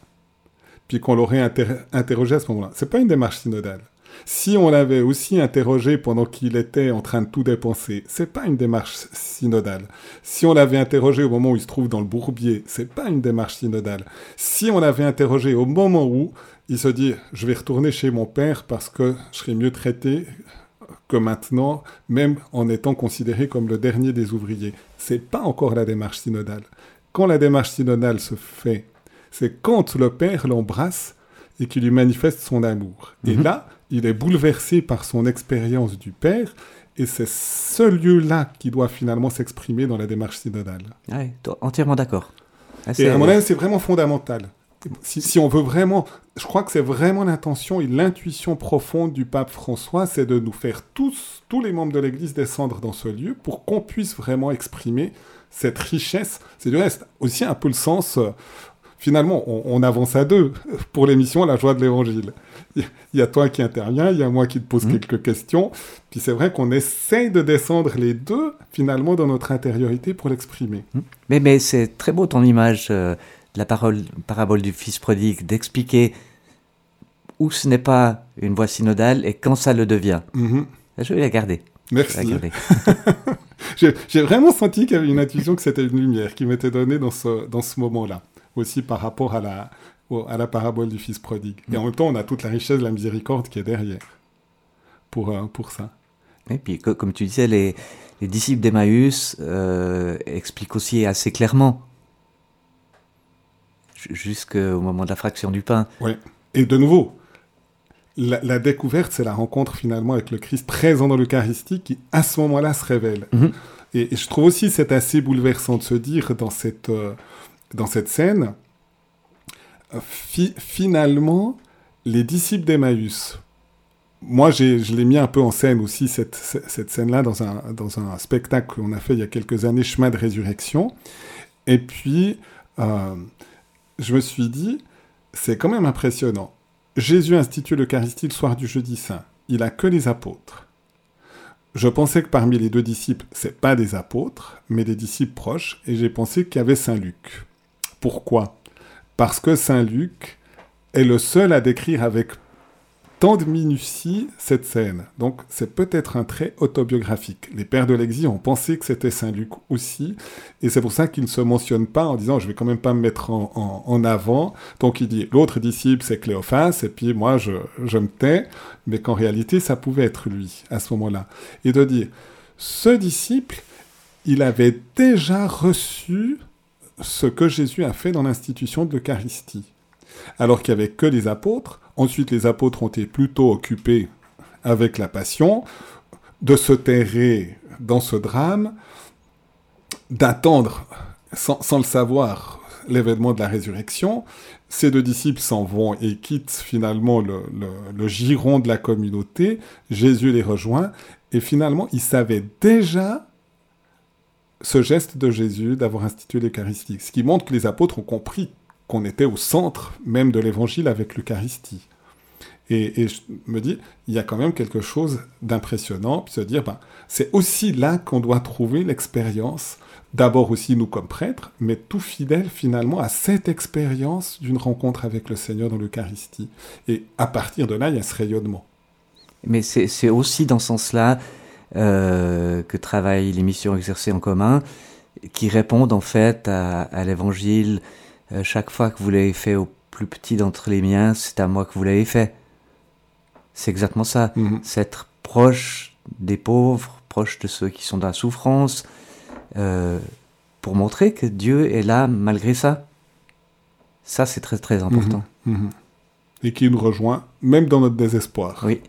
puis qu'on l'aurait interrogé à ce moment-là, c'est pas une démarche synodale. Si on l'avait aussi interrogé pendant qu'il était en train de tout dépenser, c'est pas une démarche synodale. Si on l'avait interrogé au moment où il se trouve dans le bourbier, c'est pas une démarche synodale. Si on l'avait interrogé au moment où il se dit je vais retourner chez mon père parce que je serai mieux traité que maintenant, même en étant considéré comme le dernier des ouvriers, c'est pas encore la démarche synodale. Quand la démarche synodale se fait, c'est quand le Père l'embrasse et qu'il lui manifeste son amour. Et mhm. là, il est bouleversé par son expérience du Père, et c'est ce lieu-là qui doit finalement s'exprimer dans la démarche synodale. Oui, entièrement d'accord. Et à mon avis, c'est vraiment fondamental. Si, si, on veut vraiment, je crois que c'est vraiment l'intention et l'intuition profonde du pape François, c'est de nous faire tous, tous les membres de l'Église descendre dans ce lieu pour qu'on puisse vraiment exprimer cette richesse. C'est du reste aussi un peu le sens. Euh, finalement, on, avance à deux pour l'émission La joie de l'Évangile. Il y a toi qui interviens, il y a moi qui te pose mmh. quelques questions. Puis c'est vrai qu'on essaye de descendre les deux, finalement, dans notre intériorité pour l'exprimer. Mmh. Mais, mais c'est très beau ton image euh, de la parole, parabole du Fils prodigue, d'expliquer où ce n'est pas une voie synodale et quand ça le devient. Mmh. Je vais la garder. Merci. J'ai vraiment senti qu'il y avait une intuition que c'était une lumière qui m'était donnée dans ce, dans ce moment-là, aussi par rapport à la, à la parabole du Fils prodigue. Et en mm. même temps, on a toute la richesse de la miséricorde qui est derrière pour, euh, pour ça. Et puis, comme tu disais, les, les disciples d'Emmaüs euh, expliquent aussi assez clairement, jusqu'au moment de la fraction du pain. Oui. Et de nouveau, la, découverte, c'est la rencontre finalement avec le Christ présent dans l'Eucharistie qui, à ce moment-là, se révèle. Mhm. Et, je trouve aussi c'est assez bouleversant de se dire dans cette, euh, dans cette scène, finalement, les disciples d'Emmaüs, moi je l'ai mis un peu en scène aussi, cette, cette scène-là, dans un, dans un spectacle qu'on a fait il y a quelques années, Chemin de résurrection. Et puis, euh, je me suis dit, c'est quand même impressionnant Jésus institue l'Eucharistie le soir du jeudi saint. Il a que les apôtres. Je pensais que parmi les deux disciples, c'est pas des apôtres, mais des disciples proches, et j'ai pensé qu'il y avait Saint Luc. Pourquoi? Parce que Saint Luc est le seul à décrire avec tant de minutie cette scène. Donc c'est peut-être un trait autobiographique. Les pères de l'exil ont pensé que c'était Saint Luc aussi, et c'est pour ça qu'il ne se mentionne pas en disant je vais quand même pas me mettre en, avant. Donc il dit l'autre disciple c'est Cléophas, et puis moi je, je me tais, mais qu'en réalité ça pouvait être lui à ce moment-là. Et de dire ce disciple, il avait déjà reçu ce que Jésus a fait dans l'institution de l'Eucharistie. Alors qu'il n'y avait que les apôtres, ensuite les apôtres ont été plutôt occupés avec la passion, de se terrer dans ce drame, d'attendre, sans, le savoir, l'événement de la résurrection. Ces deux disciples s'en vont et quittent finalement le, le, giron de la communauté. Jésus les rejoint et finalement, ils savaient déjà ce geste de Jésus d'avoir institué l'Eucharistie, ce qui montre que les apôtres ont compris qu'on était au centre même de l'Évangile avec l'Eucharistie. Et, je me dis, il y a quand même quelque chose d'impressionnant, puis se dire, ben, c'est aussi là qu'on doit trouver l'expérience, d'abord aussi nous comme prêtres, mais tout fidèle finalement à cette expérience d'une rencontre avec le Seigneur dans l'Eucharistie. Et à partir de là, il y a ce rayonnement. Mais c'est aussi dans ce sens-là euh, que travaillent les missions exercées en commun, qui répondent en fait à, l'évangile. Euh, chaque fois que vous l'avez fait au plus petit d'entre les miens, c'est à moi que vous l'avez fait. C'est exactement ça. Mhm. C'est être proche des pauvres, proche de ceux qui sont dans la souffrance, euh, pour montrer que Dieu est là malgré ça. Ça, c'est très très important. Mhm. Mhm. Et qui nous rejoint même dans notre désespoir. Oui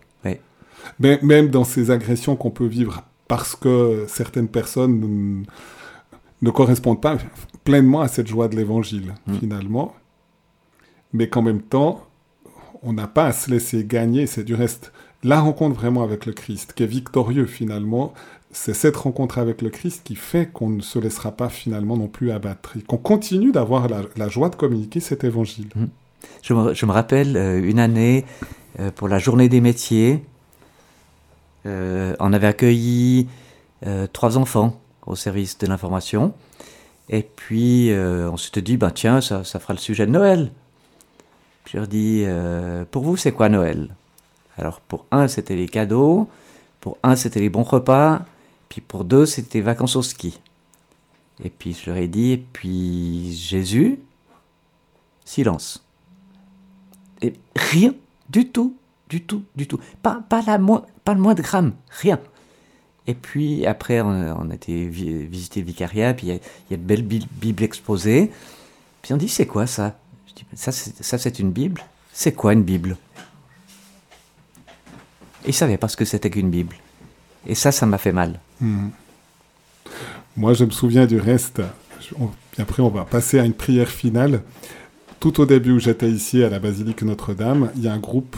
même dans ces agressions qu'on peut vivre parce que certaines personnes ne, correspondent pas pleinement à cette joie de l'évangile, mm. finalement. Mais qu'en même temps, on n'a pas à se laisser gagner. C'est du reste la rencontre vraiment avec le Christ qui est victorieux, finalement. C'est cette rencontre avec le Christ qui fait qu'on ne se laissera pas finalement non plus abattre et qu'on continue d'avoir la, joie de communiquer cet évangile. Mm. Je, me, rappelle euh, une année euh, pour la journée des métiers. Euh, on avait accueilli euh, trois enfants au service de l'information. Et puis, euh, on s'était dit, ben, tiens, ça, fera le sujet de Noël. Puis je leur dis, pour vous, c'est quoi Noël? Alors, pour un, c'était les cadeaux. Pour un, c'était les bons repas. Puis pour deux, c'était vacances au ski. Et puis je leur ai dit, et puis Jésus, silence. Et rien du tout du tout, du tout. Pas, pas, la pas le moindre gramme, rien. Et puis après, on, a été visiter le vicariat, puis il y, a de belles Bibles exposées. Puis on dit, c'est quoi ça? Je dis, ça c'est une Bible C'est quoi une Bible? Ils ne savaient pas ce que c'était qu'une Bible. Et ça, ça m'a fait mal. Hmm. Moi, je me souviens du reste. après, on va passer à une prière finale tout au début où j'étais ici à la basilique Notre-Dame, il y a un groupe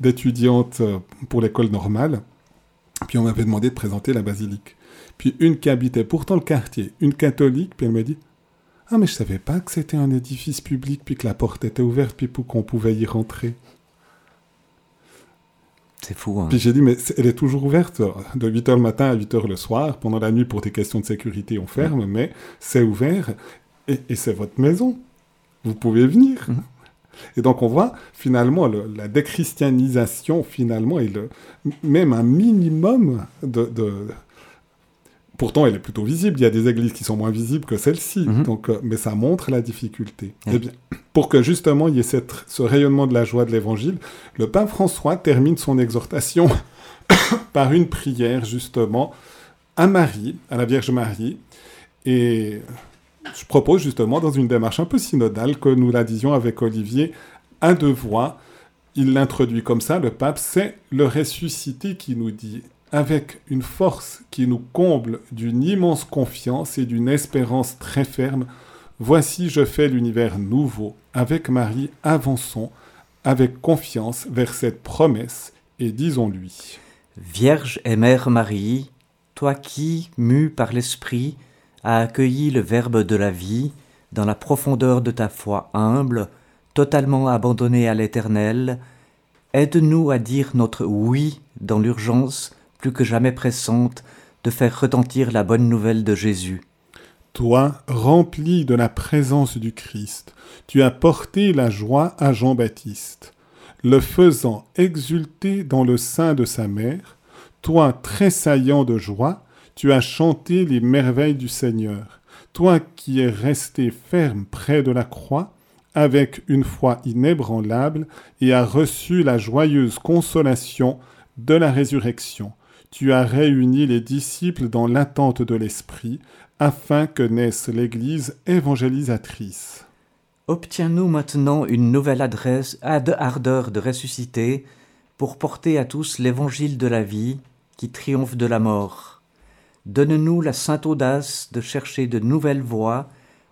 d'étudiantes euh, pour l'école normale. Puis on m'avait demandé de présenter la basilique. Puis une qui habitait pourtant le quartier, une catholique, puis elle m'a dit Ah, mais je savais pas que c'était un édifice public, puis que la porte était ouverte, puis qu'on pouvait y rentrer. C'est fou. Hein. Puis j'ai dit, mais elle est toujours ouverte de 8h le matin à 8h le soir. Pendant la nuit, pour des questions de sécurité, on ferme, mais c'est ouvert et c'est votre maison vous pouvez venir. Et donc on voit finalement la déchristianisation, finalement, et le, même un minimum de, Pourtant, elle est plutôt visible. Il y a des églises qui sont moins visibles que celle-ci. Mhm. Donc, euh, mais ça montre la difficulté. Eh bien, pour que justement il y ait cette, ce rayonnement de la joie de l'Évangile, le pape François termine son exhortation par une prière justement à Marie, à la Vierge Marie. Et je propose justement, dans une démarche un peu synodale, que nous la disions avec Olivier, un deux voix. Il l'introduit comme ça, le pape, c'est le ressuscité qui nous dit, avec une force qui nous comble d'une immense confiance et d'une espérance très ferme, Voici je fais l'univers nouveau. Avec Marie, avançons avec confiance vers cette promesse et disons-lui. Vierge et Mère Marie, toi qui, mue par l'Esprit, a accueilli le Verbe de la vie dans la profondeur de ta foi humble, totalement abandonnée à l'Éternel, aide-nous à dire notre oui dans l'urgence plus que jamais pressante de faire retentir la bonne nouvelle de Jésus. Toi, rempli de la présence du Christ, tu as porté la joie à Jean-Baptiste, le faisant exulter dans le sein de sa mère, toi tressaillant de joie, tu as chanté les merveilles du Seigneur, toi qui es resté ferme près de la croix, avec une foi inébranlable, et as reçu la joyeuse consolation de la résurrection. tu as réuni les disciples dans l'attente de l'Esprit, afin que naisse l'Église évangélisatrice. Obtiens-nous maintenant une nouvelle adresse, ad ardeur de ressusciter, pour porter à tous l'évangile de la vie qui triomphe de la mort. Donne-nous la sainte audace de chercher de nouvelles voies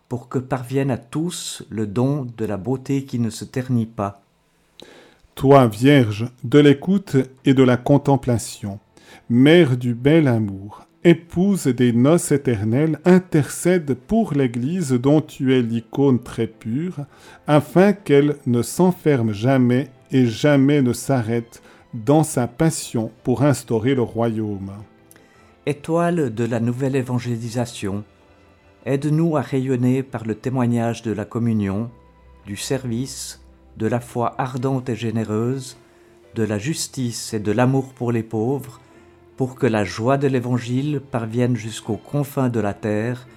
pour que parvienne à tous le don de la beauté qui ne se ternit pas. Toi, Vierge, de l'écoute et de la contemplation, Mère du bel amour, épouse des noces éternelles, intercède pour l'Église dont tu es l'icône très pure, afin qu'elle ne s'enferme jamais et jamais ne s'arrête dans sa passion pour instaurer le royaume. Étoile de la nouvelle évangélisation, aide-nous à rayonner par le témoignage de la communion, du service, de la foi ardente et généreuse, de la justice et de l'amour pour les pauvres, pour que la joie de l'Évangile parvienne jusqu'aux confins de la terre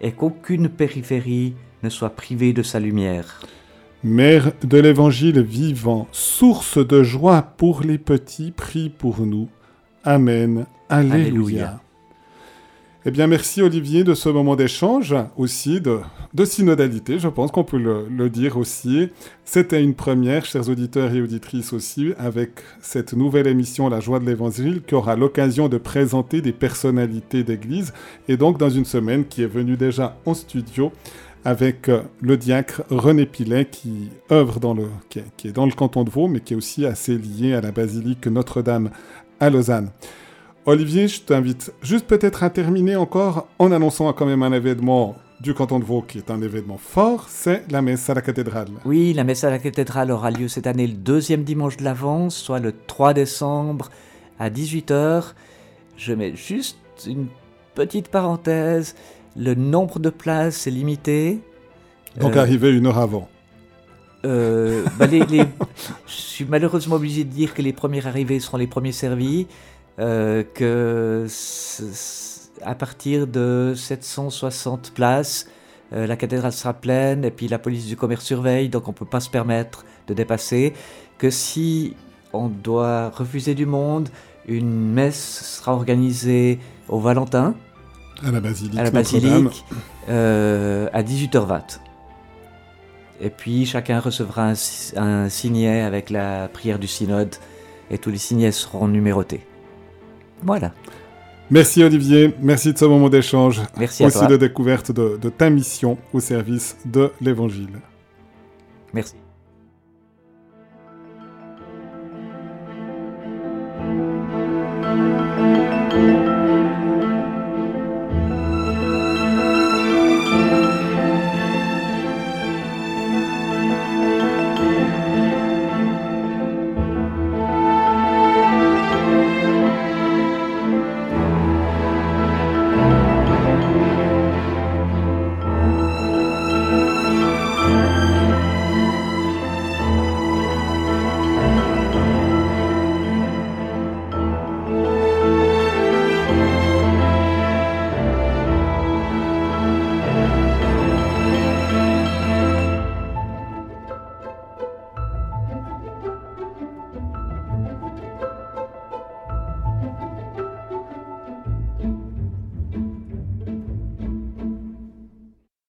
et qu'aucune périphérie ne soit privée de sa lumière. Mère de l'Évangile vivant, source de joie pour les petits, prie pour nous. Amen. Alléluia. Eh bien, merci Olivier de ce moment d'échange, aussi de, synodalité, je pense qu'on peut le, dire aussi. C'était une première, chers auditeurs et auditrices aussi, avec cette nouvelle émission La joie de l'Évangile, qui aura l'occasion de présenter des personnalités d'Église, et donc dans une semaine qui est venue déjà en studio avec euh, le diacre René Pilet qui œuvre dans le, qui est, dans le canton de Vaud, mais qui est aussi assez lié à la basilique Notre-Dame à Lausanne. Olivier, je t'invite juste peut-être à terminer encore en annonçant quand même un événement du canton de Vaud qui est un événement fort, c'est la messe à la cathédrale. Oui, la messe à la cathédrale aura lieu cette année le deuxième dimanche de l'Avance, soit le 3 décembre à 18h. Je mets juste une petite parenthèse le nombre de places est limité. Donc euh, arriver une heure avant. Euh, bah les, les, je suis malheureusement obligé de dire que les premiers arrivés seront les premiers servis, euh, que à partir de 760 places, euh, la cathédrale sera pleine et puis la police du commerce surveille, donc on ne peut pas se permettre de dépasser. Que si on doit refuser du monde, une messe sera organisée au Valentin, à la basilique, à, la basilique euh, à 18h20. Et puis chacun recevra un, un, signet avec la prière du synode et tous les signets seront numérotés. Voilà. Merci Olivier, merci de ce moment d'échange. Merci aussi à toi. de découverte de, de ta mission au service de l'Évangile. Merci.